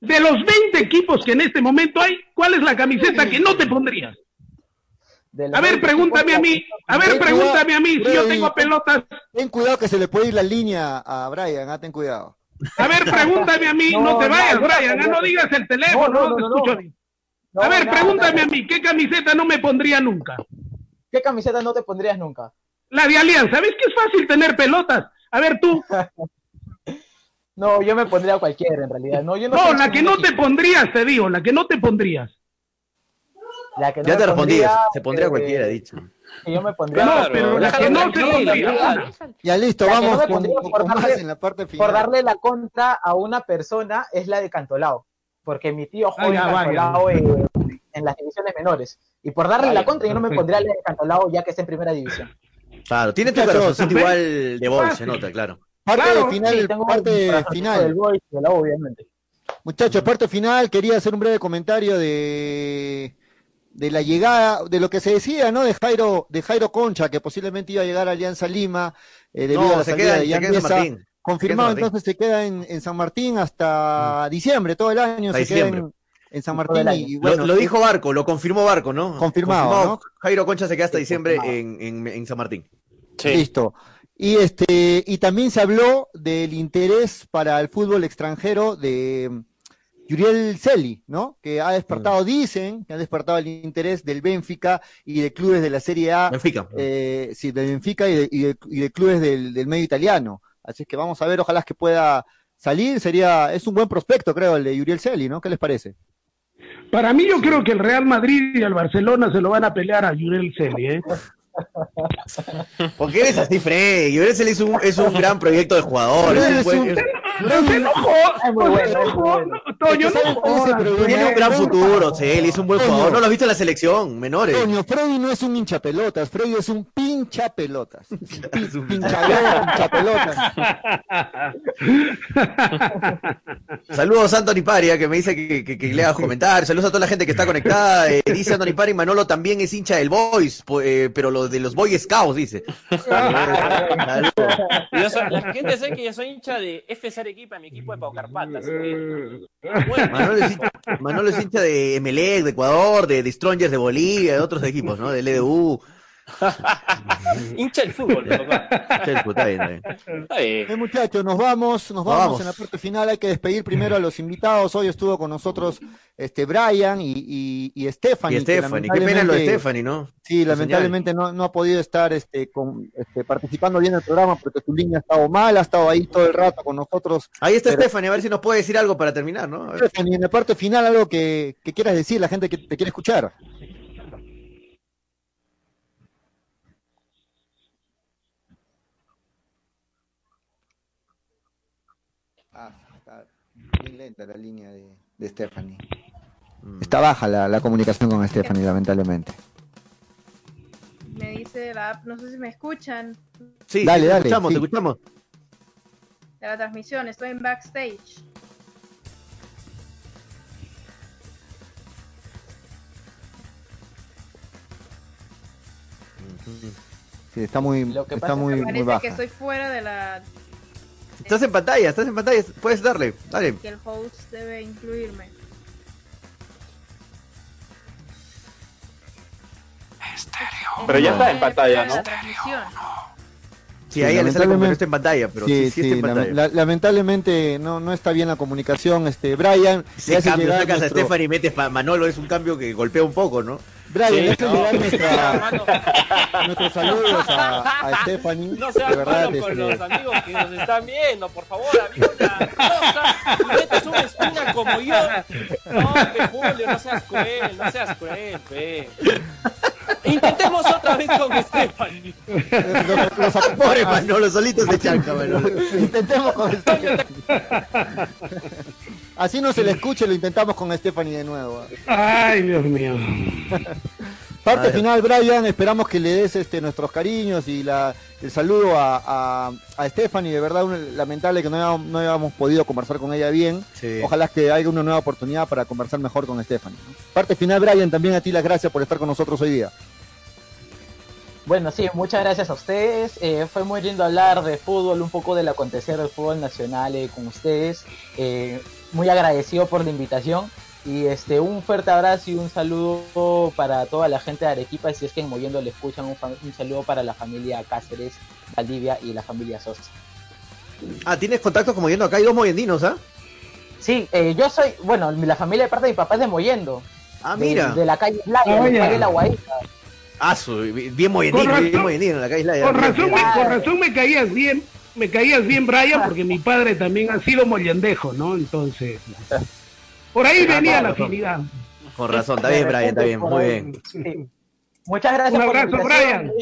De los 20 equipos que en este momento hay, ¿cuál es la camiseta que no te pondrías? A ver, 20 pregúntame a mí, a ver, Ten pregúntame a mí si yo tengo pelotas. Ten cuidado que se le puede ir la línea a Brian, ah, ten cuidado. A ver, pregúntame a mí, no, No, te vayas, no Brian, ah, no digas el teléfono, No, no, no, te no, no. escucho A ver, pregúntame a mí, ¿qué camiseta no me pondría nunca? ¿Qué camiseta no te pondrías nunca? La de Alianza, ¿ves que es fácil tener pelotas? A ver tú, [LAUGHS] No, yo me pondría cualquiera en realidad. No, yo no, la que no te pondrías, te digo, la que no te pondrías. La que no Ya te respondí, se pondría eh, cualquiera, he dicho. yo me pondría. No, Claro, pero la que no. Ya listo, vamos con, por más darle- en la parte final. Por darle la contra a una persona es la de Cantolao. Porque mi tío juega en vaya. Cantolao en, en las divisiones menores. Y por darle Vaya, la contra yo no me pondría la de Cantolao ya que está en primera división. Claro, tiene tu ¿ves? igual de bol, se nota, claro. Parte Claro, final, Sí, tengo parte final. del Boys y de la U, obviamente. Muchachos, parte final, quería hacer un breve comentario de, de la llegada, de lo que se decía, ¿no? De Jairo, de Jairo Concha, que posiblemente iba a llegar a Alianza Lima, eh, debido a No, la se salida queda, de se Ian queda en San Mesa. Martín. Confirmado, Se entonces se queda en, en San Martín hasta diciembre, todo el año Hasta se queda en, en San Martín. Y, bueno, lo, dijo Barco, lo confirmó Barco, ¿no? Confirmado, Confirmado, ¿no? Jairo Concha se queda hasta diciembre en, en, en San Martín. Sí. Listo. Y este, y también se habló del interés para el fútbol extranjero de mm, Yuriel Celi, ¿no? Que ha despertado, dicen, que ha despertado el interés del Benfica y de clubes de la Serie A, Benfica. eh, sí, del Benfica y de, y de- y de clubes del, del medio italiano. Así es que vamos a ver, ojalá que pueda salir, sería, es un buen prospecto, creo, el de Yuriel Celi, ¿no? ¿Qué les parece? Para mí yo creo que el Real Madrid y el Barcelona se lo van a pelear a Jurel Celi, ¿eh? ¿Por qué eres así, Freddy? Bresel es un, es un gran proyecto de jugador. es un buen- es- No se enojó. No bueno, se enojó. no, Toño, ¿Sabes no tiene un gran futuro, Celi, es un buen jugador. ¿No lo has visto en la selección? Menores. Toño, Freddy no es un hincha pelotas, Freddy es un pincha pelotas. [LAUGHS] Pin- Pinchador, hincha pelotas. Saludos a Anthony Paria, que me dice que, que, que le haga comentarios. Saludos a toda la gente que está conectada. Eh, dice Anthony Paria, Manolo también es hincha del Boys, po- eh, pero lo de los Boy Scouts, dice. Saludos. Yo soy- la gente sabe que yo soy hincha de FC Arequipa, mi equipo de Pau Carpata. así que- Bueno, Manolo es, hincha, Manolo es hincha de Emelec, de Ecuador, de, de Strongers de Bolivia, de otros equipos, ¿no? Del EDU. [LAUGHS] hincha del fútbol, papá. Está bien, está bien. Está bien. Eh, muchachos, nos vamos, nos vamos, vamos. en la parte final. Hay que despedir primero a los invitados. Hoy estuvo con nosotros este Brian y, y, y Stephanie. Y Stephanie, qué pena lo de Stephanie, ¿no? Sí, lamentablemente no, no ha podido estar este, con, este, participando bien en el programa porque su línea ha estado mal, ha estado ahí todo el rato con nosotros. Ahí está Pero- Stephanie, a ver si nos puede decir algo para terminar, ¿no? Stephanie, en la parte final, algo que, que quieras decir, la gente que te quiere escuchar. Bien lenta la línea de, de Stephanie. Mm. Está baja la, la comunicación con Stephanie, lamentablemente. Me dice la app, no sé si me escuchan Sí, Dale, te dale, escuchamos, sí. te escuchamos. de la transmisión, estoy en backstage. Sí, está muy, Lo que está pasa muy, Me muy parece baja. que estoy fuera de la Estás en pantalla, estás en pantalla, puedes darle, dale. que el host debe incluirme. Pero ya está en pantalla, La ¿no? Sí, ahí le sale como que está en pantalla, pero sí, sí, está en pantalla. la- lamentablemente no, no está bien la comunicación. Este, Brian, Ese cambio, sacas a nuestro- Stephanie y metes a Manolo, es un cambio que golpea un poco, ¿no? Brian, Sí, hace no. nuestra- [LAUGHS] nuestros saludos a, a Stephanie. [LAUGHS] No de seas verdad, malo con este, los amigos que nos están viendo, por favor, amigo, una metes una espina como yo. No, pe, Julio, no seas cruel, no seas cruel, pe. Intentemos otra vez con Stephanie. los- los- Manolo, solito se [LAUGHS] chanca, Manolo. Intentemos con Stephanie. Así no se le escuche, lo intentamos con Stephanie de nuevo. Ay, Dios mío. [LAUGHS] Parte final, Brian, esperamos que le des este, nuestros cariños y la, el saludo a, a, a Stephanie. De verdad, un- lamentable que no hayamos, no hayamos podido conversar con ella bien. Sí. Ojalá que haya una nueva oportunidad para conversar mejor con Stephanie. Parte final, Brian, también a ti las gracias por estar con nosotros hoy día. Bueno, sí, muchas gracias a ustedes. Eh, fue muy lindo hablar de fútbol, un poco del acontecer del fútbol nacional eh, con ustedes. Eh, muy agradecido por la invitación. Y este, un fuerte abrazo y un saludo para toda la gente de Arequipa. Si es que en Moviendo le escuchan, un, fa- un saludo para la familia Cáceres, Valdivia y la familia Sosa. Ah, tienes contactos como yendo acá, hay dos moyendinos, ¿ah? Sí, eh, yo soy, bueno, la familia de parte de mi papá es de Moyendo. Ah, de- mira. De, la calle Playa, de la calle La Guaita. Ah, su- bien Con bien moyenino, en la calle Islaya. Con razón, me, con razón me caías bien, me caías bien, Brian, porque mi padre también ha sido mollendejo, ¿no? Entonces, por ahí venía la afinidad. Con razón, está bien, Brian, está bien, muy bien. Sí. Muchas gracias Un por la abrazo, Brian.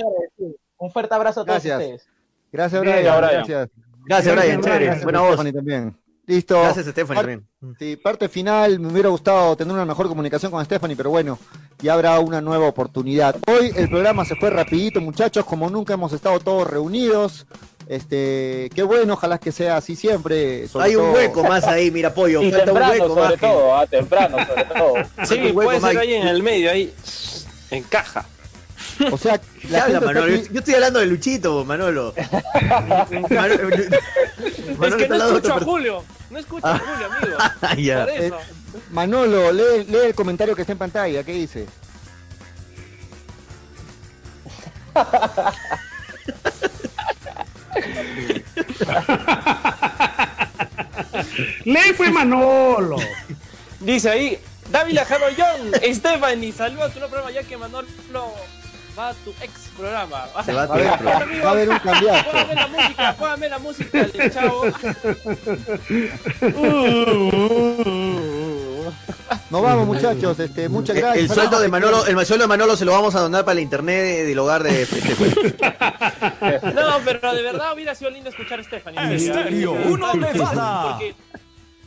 Un fuerte abrazo a todos Gracias. ustedes. Gracias, Bien, Brian. Brian. Gracias. Gracias, Brian, Gracias, chévere. Brian. Buena voz. También. Listo. Gracias, Stephanie, Par- también. Sí, parte final, me hubiera gustado tener una mejor comunicación con Stephanie, pero bueno, ya habrá una nueva oportunidad. Hoy el programa se fue rapidito, muchachos, como nunca hemos estado todos reunidos. Este, qué bueno, ojalá que sea así siempre. Hay un todo- hueco más ahí, mira, pollo. Y Falta un temprano, hueco más. sobre que- todo, ah, temprano, sobre todo. [LAUGHS] Sí, puede más. ser ahí en el medio, ahí encaja. O sea, ¿Qué [LAUGHS] la habla, gente está Manolo? aquí- Yo estoy hablando de Luchito, Manolo. [LAUGHS] Manolo, Es que no escucho a Julio, no escucho a Julio, [LAUGHS] amigo. Ah, ya. Por eso. Manolo, lee, lee el comentario que está en pantalla, ¿qué dice? Lee fue Manolo. Dice ahí, Dávila Jarollón, Stephanie, saluda a tu programa ya que Manolo va a tu ex programa. Se va a tu ex programa. Amigos, va a haber un cambiazo. Póngame la música, póngame la música del chavo. Nos vamos, muchachos. Este, muchas El, gracias. el sueldo de Manolo, el sueldo de Manolo se lo vamos a donar para el internet de- del hogar de Stephanie. [LAUGHS] No, pero de verdad hubiera sido lindo escuchar a Stephanie. Estéreo Uno Nevada. Porque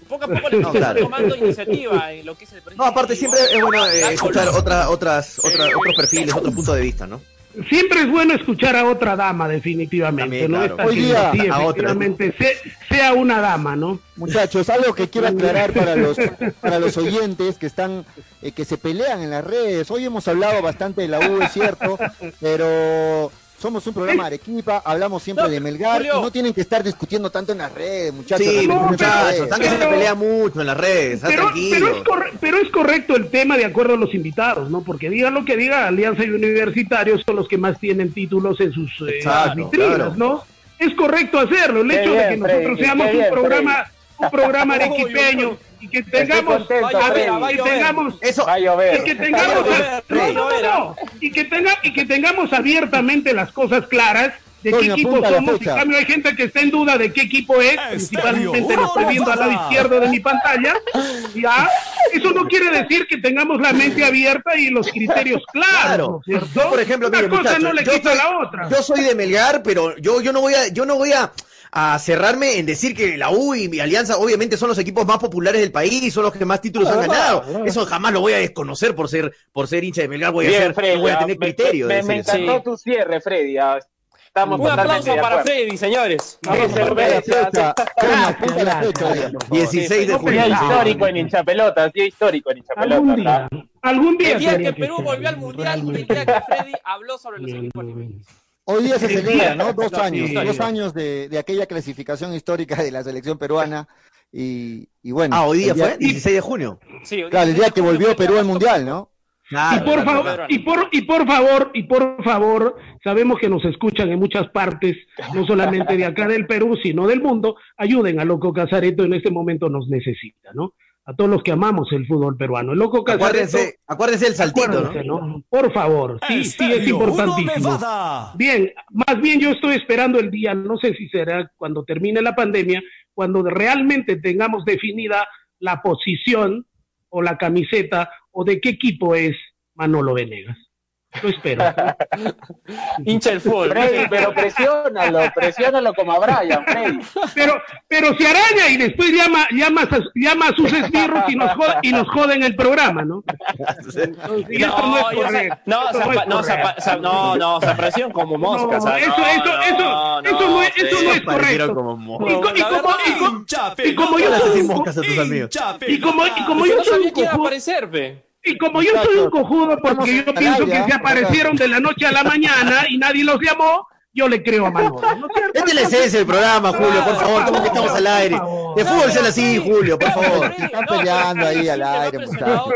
poco a poco le [LAUGHS] No, claro. tomando iniciativa en lo que es el No, aparte siempre es bueno eh, escuchar otra, otras, otra- otros perfiles, otros puntos de vista, ¿no? Siempre es bueno escuchar a otra dama, definitivamente. También, ¿no? claro. Esta Hoy día, sí, a otra. se- sea una dama, ¿no? Muchachos, algo que quiero aclarar para los [LAUGHS] para los oyentes que están eh, que se pelean en las redes. Hoy hemos hablado bastante de la U, es cierto, pero somos un programa de Arequipa, hablamos siempre No, de Melgar Julio. y no tienen que estar discutiendo tanto en las redes, muchachos. Sí, no, muchachos, están que se pelea mucho en las redes, Pero, pero, es corre- pero es correcto el tema de acuerdo a los invitados, ¿no? Porque digan lo que diga, Alianza y Universitarios son los que más tienen títulos en sus eh, Exacto, vitrinas, claro. ¿no? Es correcto hacerlo. El Qué hecho de que nosotros Freddy, seamos bien, un programa, un programa [LAUGHS] arequipeño y que tengamos, contento, a ver, y tengamos Eso, y que tengamos no, no, no, y que tenga y que tengamos abiertamente las cosas claras de Toño, qué equipo somos. En cambio hay gente que está en duda de qué equipo es, principalmente lo estoy viendo al lado izquierdo de mi pantalla. Ya, eso no quiere decir que tengamos la mente abierta y los criterios [LAUGHS] claros, Claro. Yo, por ejemplo, una mire, cosa muchachos, no le yo quita soy- la otra. Yo soy de Melgar, pero yo, yo no voy a, yo no voy a, a cerrarme en decir que la U y mi Alianza obviamente son los equipos más populares del país, son los que más títulos han ganado. Eso jamás lo voy a desconocer por ser, por ser hincha de Melgar, voy a ser, Freddy. voy a tener me- criterio. de Me, me encantó tu cierre, Freddy. Estamos Un aplauso para. Freddy, señores. Diga. 16 de No, junio. Día histórico en día histórico en día, algún día. El día que Perú volvió al Mundial y el día que Freddy habló sobre los equipos. Hoy día se [LAUGHS] celebra, ¿no? Dos años, dos años de, de aquella clasificación histórica de la selección peruana y, y bueno. Ah, hoy día el fue, 16 de junio. Sí, Claro, el día que volvió Perú al mundial, ¿no? Y Claro, por claro, favor, claro. y por, y por favor, y por favor, sabemos que nos escuchan en muchas partes, no solamente de acá del Perú, sino del mundo. Ayuden a Loco Casareto, en este momento nos necesita, ¿no? A todos los que amamos el fútbol peruano. El Loco Casareto, Acuérdense, acuérdense el saltito, acuérdense, ¿no? ¿no? Por favor, sí, sí, es Estéreo Uno importantísimo. Bien, más bien yo estoy esperando el día, no sé si será cuando termine la pandemia, cuando realmente tengamos definida la posición o la camiseta o de qué equipo es Manolo Venegas. Lo espero. [LAUGHS] Hincha el fútbol. Freddy, pero presiónalo, presiónalo como a Brian, Freddy. Pero, pero se araña y después llama, llama, a, llama a sus esbirros y nos joden, y nos joden el programa, ¿no? Y eso no, es ya sé. correcto. No, Eso se apa- no, no, no, se aparecieron como moscas. No, eso- no, eso- eso- no, eso no es- eso no es correcto. como mo- Y, co- y como, y co- y como yo soy un, moscas a tus amigos. Hincha y como, y como Yo yo no soy un cojudo, aparecer. Y como yo soy un cojudo porque yo pienso que se aparecieron de la noche a la mañana y nadie los llamó, yo le creo a Manolo. ¿no? Esta es la esencia del programa, Julio, por favor, ¿cómo que estamos al aire? De fútbol sean así, Julio, por favor. Están peleando ahí al aire, muchachos.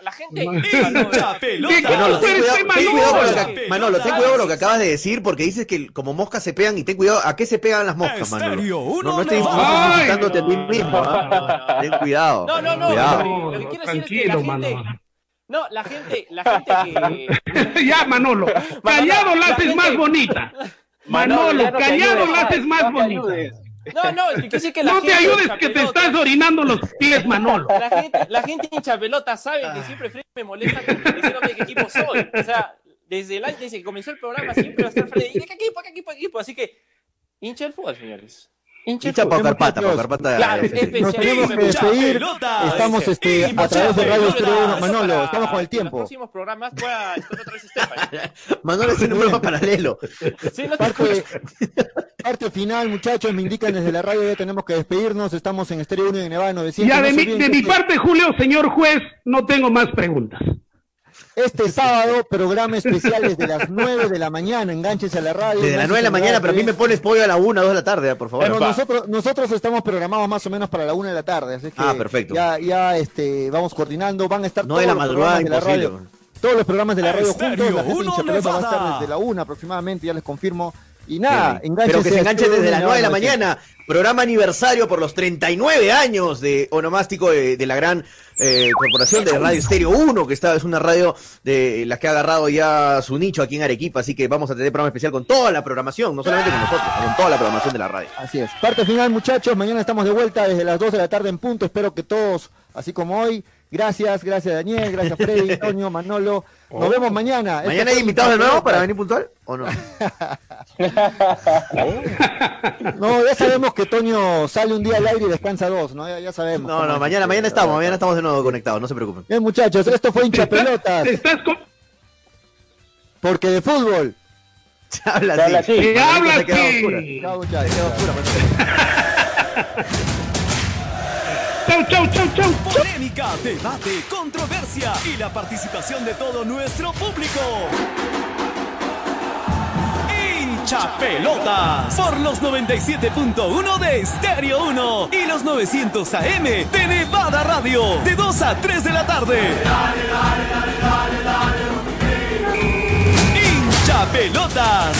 La gente. Hincha ¿Qué pelota. Manolo, ten cuidado, soy ten cuidado con lo Manolo. que, Manolo, ten cuidado con lo que acabas de decir, porque dices que como moscas se pegan y ten cuidado, ¿a qué se pegan las moscas, Manolo? No, no estés insultándote a ti mismo, ¿ah? Ten cuidado. No, no, no. Cuidado. Lo que quiero decir es que la Tranquilo, gente. No, la gente, la gente que. [LAUGHS] ya, Manolo. Callado la haces más bonita. Manolo, no te callado ayudes, la haces más no te bonita. ayudes. No, no, es que decir que la No te gente ayudes hincha que te estás orinando los pies, Manolo. La gente, la gente hincha pelota sabe que siempre Freddy me molesta con- de qué equipo soy. O sea, desde, el, desde que comenzó el programa siempre va a estar Freddy. ¿Y de qué equipo, qué equipo, qué equipo? Así que, hincha el fútbol, señores. Hincha para Carpata, para Carpata. Claro, eh, especial- Nos tenemos que despedir. pelota. Estamos este, a Hincha través de Radio. Eso Manolo, para- estamos con el tiempo. Los próximos programas voy a estar otra vez Estefan. [LAUGHS] Manolo es un programa paralelo. Sí, no te Parte, final, muchachos, me indican desde la radio, ya tenemos que despedirnos. Estamos en Estéreo 1 y en Nevada 900. Ya de de mi parte, Julio, señor juez, no tengo más preguntas. Este [LAUGHS] sábado, programa especial desde las 9 de la mañana. Enganches a la radio. Desde las 9 de la mañana, pero a mí me pones pollo a la 1, 2 de la tarde, por favor. Bueno, nosotros, nosotros estamos programados más o menos para la 1 de la tarde, así que Ah, perfecto. ya, ya este, vamos coordinando, van a estar No todos de la los madrugada, programas de la radio, todos los programas de la radio Estéreo juntos, la gente hincha pelota va a estar desde la 1 aproximadamente, ya les confirmo. Y nada, enganches Pero que se enganche desde las 9 de la mañana. Programa aniversario por los 39 años de onomástico de, de la gran eh, corporación de Radio Estéreo 1, que está, es una radio de la que ha agarrado ya su nicho aquí en Arequipa. Así que vamos a tener programa especial con toda la programación, no solamente con nosotros, con toda la programación de la radio. Así es. Parte final, muchachos. Mañana estamos de vuelta desde las 2 de la tarde en punto. Espero que todos así como hoy. Gracias, gracias Daniel, gracias Freddy, [LAUGHS] Toño, Manolo. Nos vemos mañana. ¿Mañana Este hay invitados de nuevo para venir puntual o no? [LAUGHS] No, ya sabemos que Toño sale un día al aire y descansa dos, ¿no? Ya, ya sabemos. No, no, mañana, este, mañana estamos, mañana estamos de nuevo conectados, no se preocupen. Bien, muchachos, esto fue hincha pelotas. Estás con- Porque de fútbol. Se [LAUGHS] habla Se habla así. así. ¡Que Manolito habla se queda así! oscura. Se queda oscura. Chau, chau, chau, chau. Polémica, debate, controversia y la participación de todo nuestro público. Hincha Pelotas por los 97.1 de Stereo 1 y los 900 AM de Nevada Radio de 2 a 3 de la tarde. Hincha Pelotas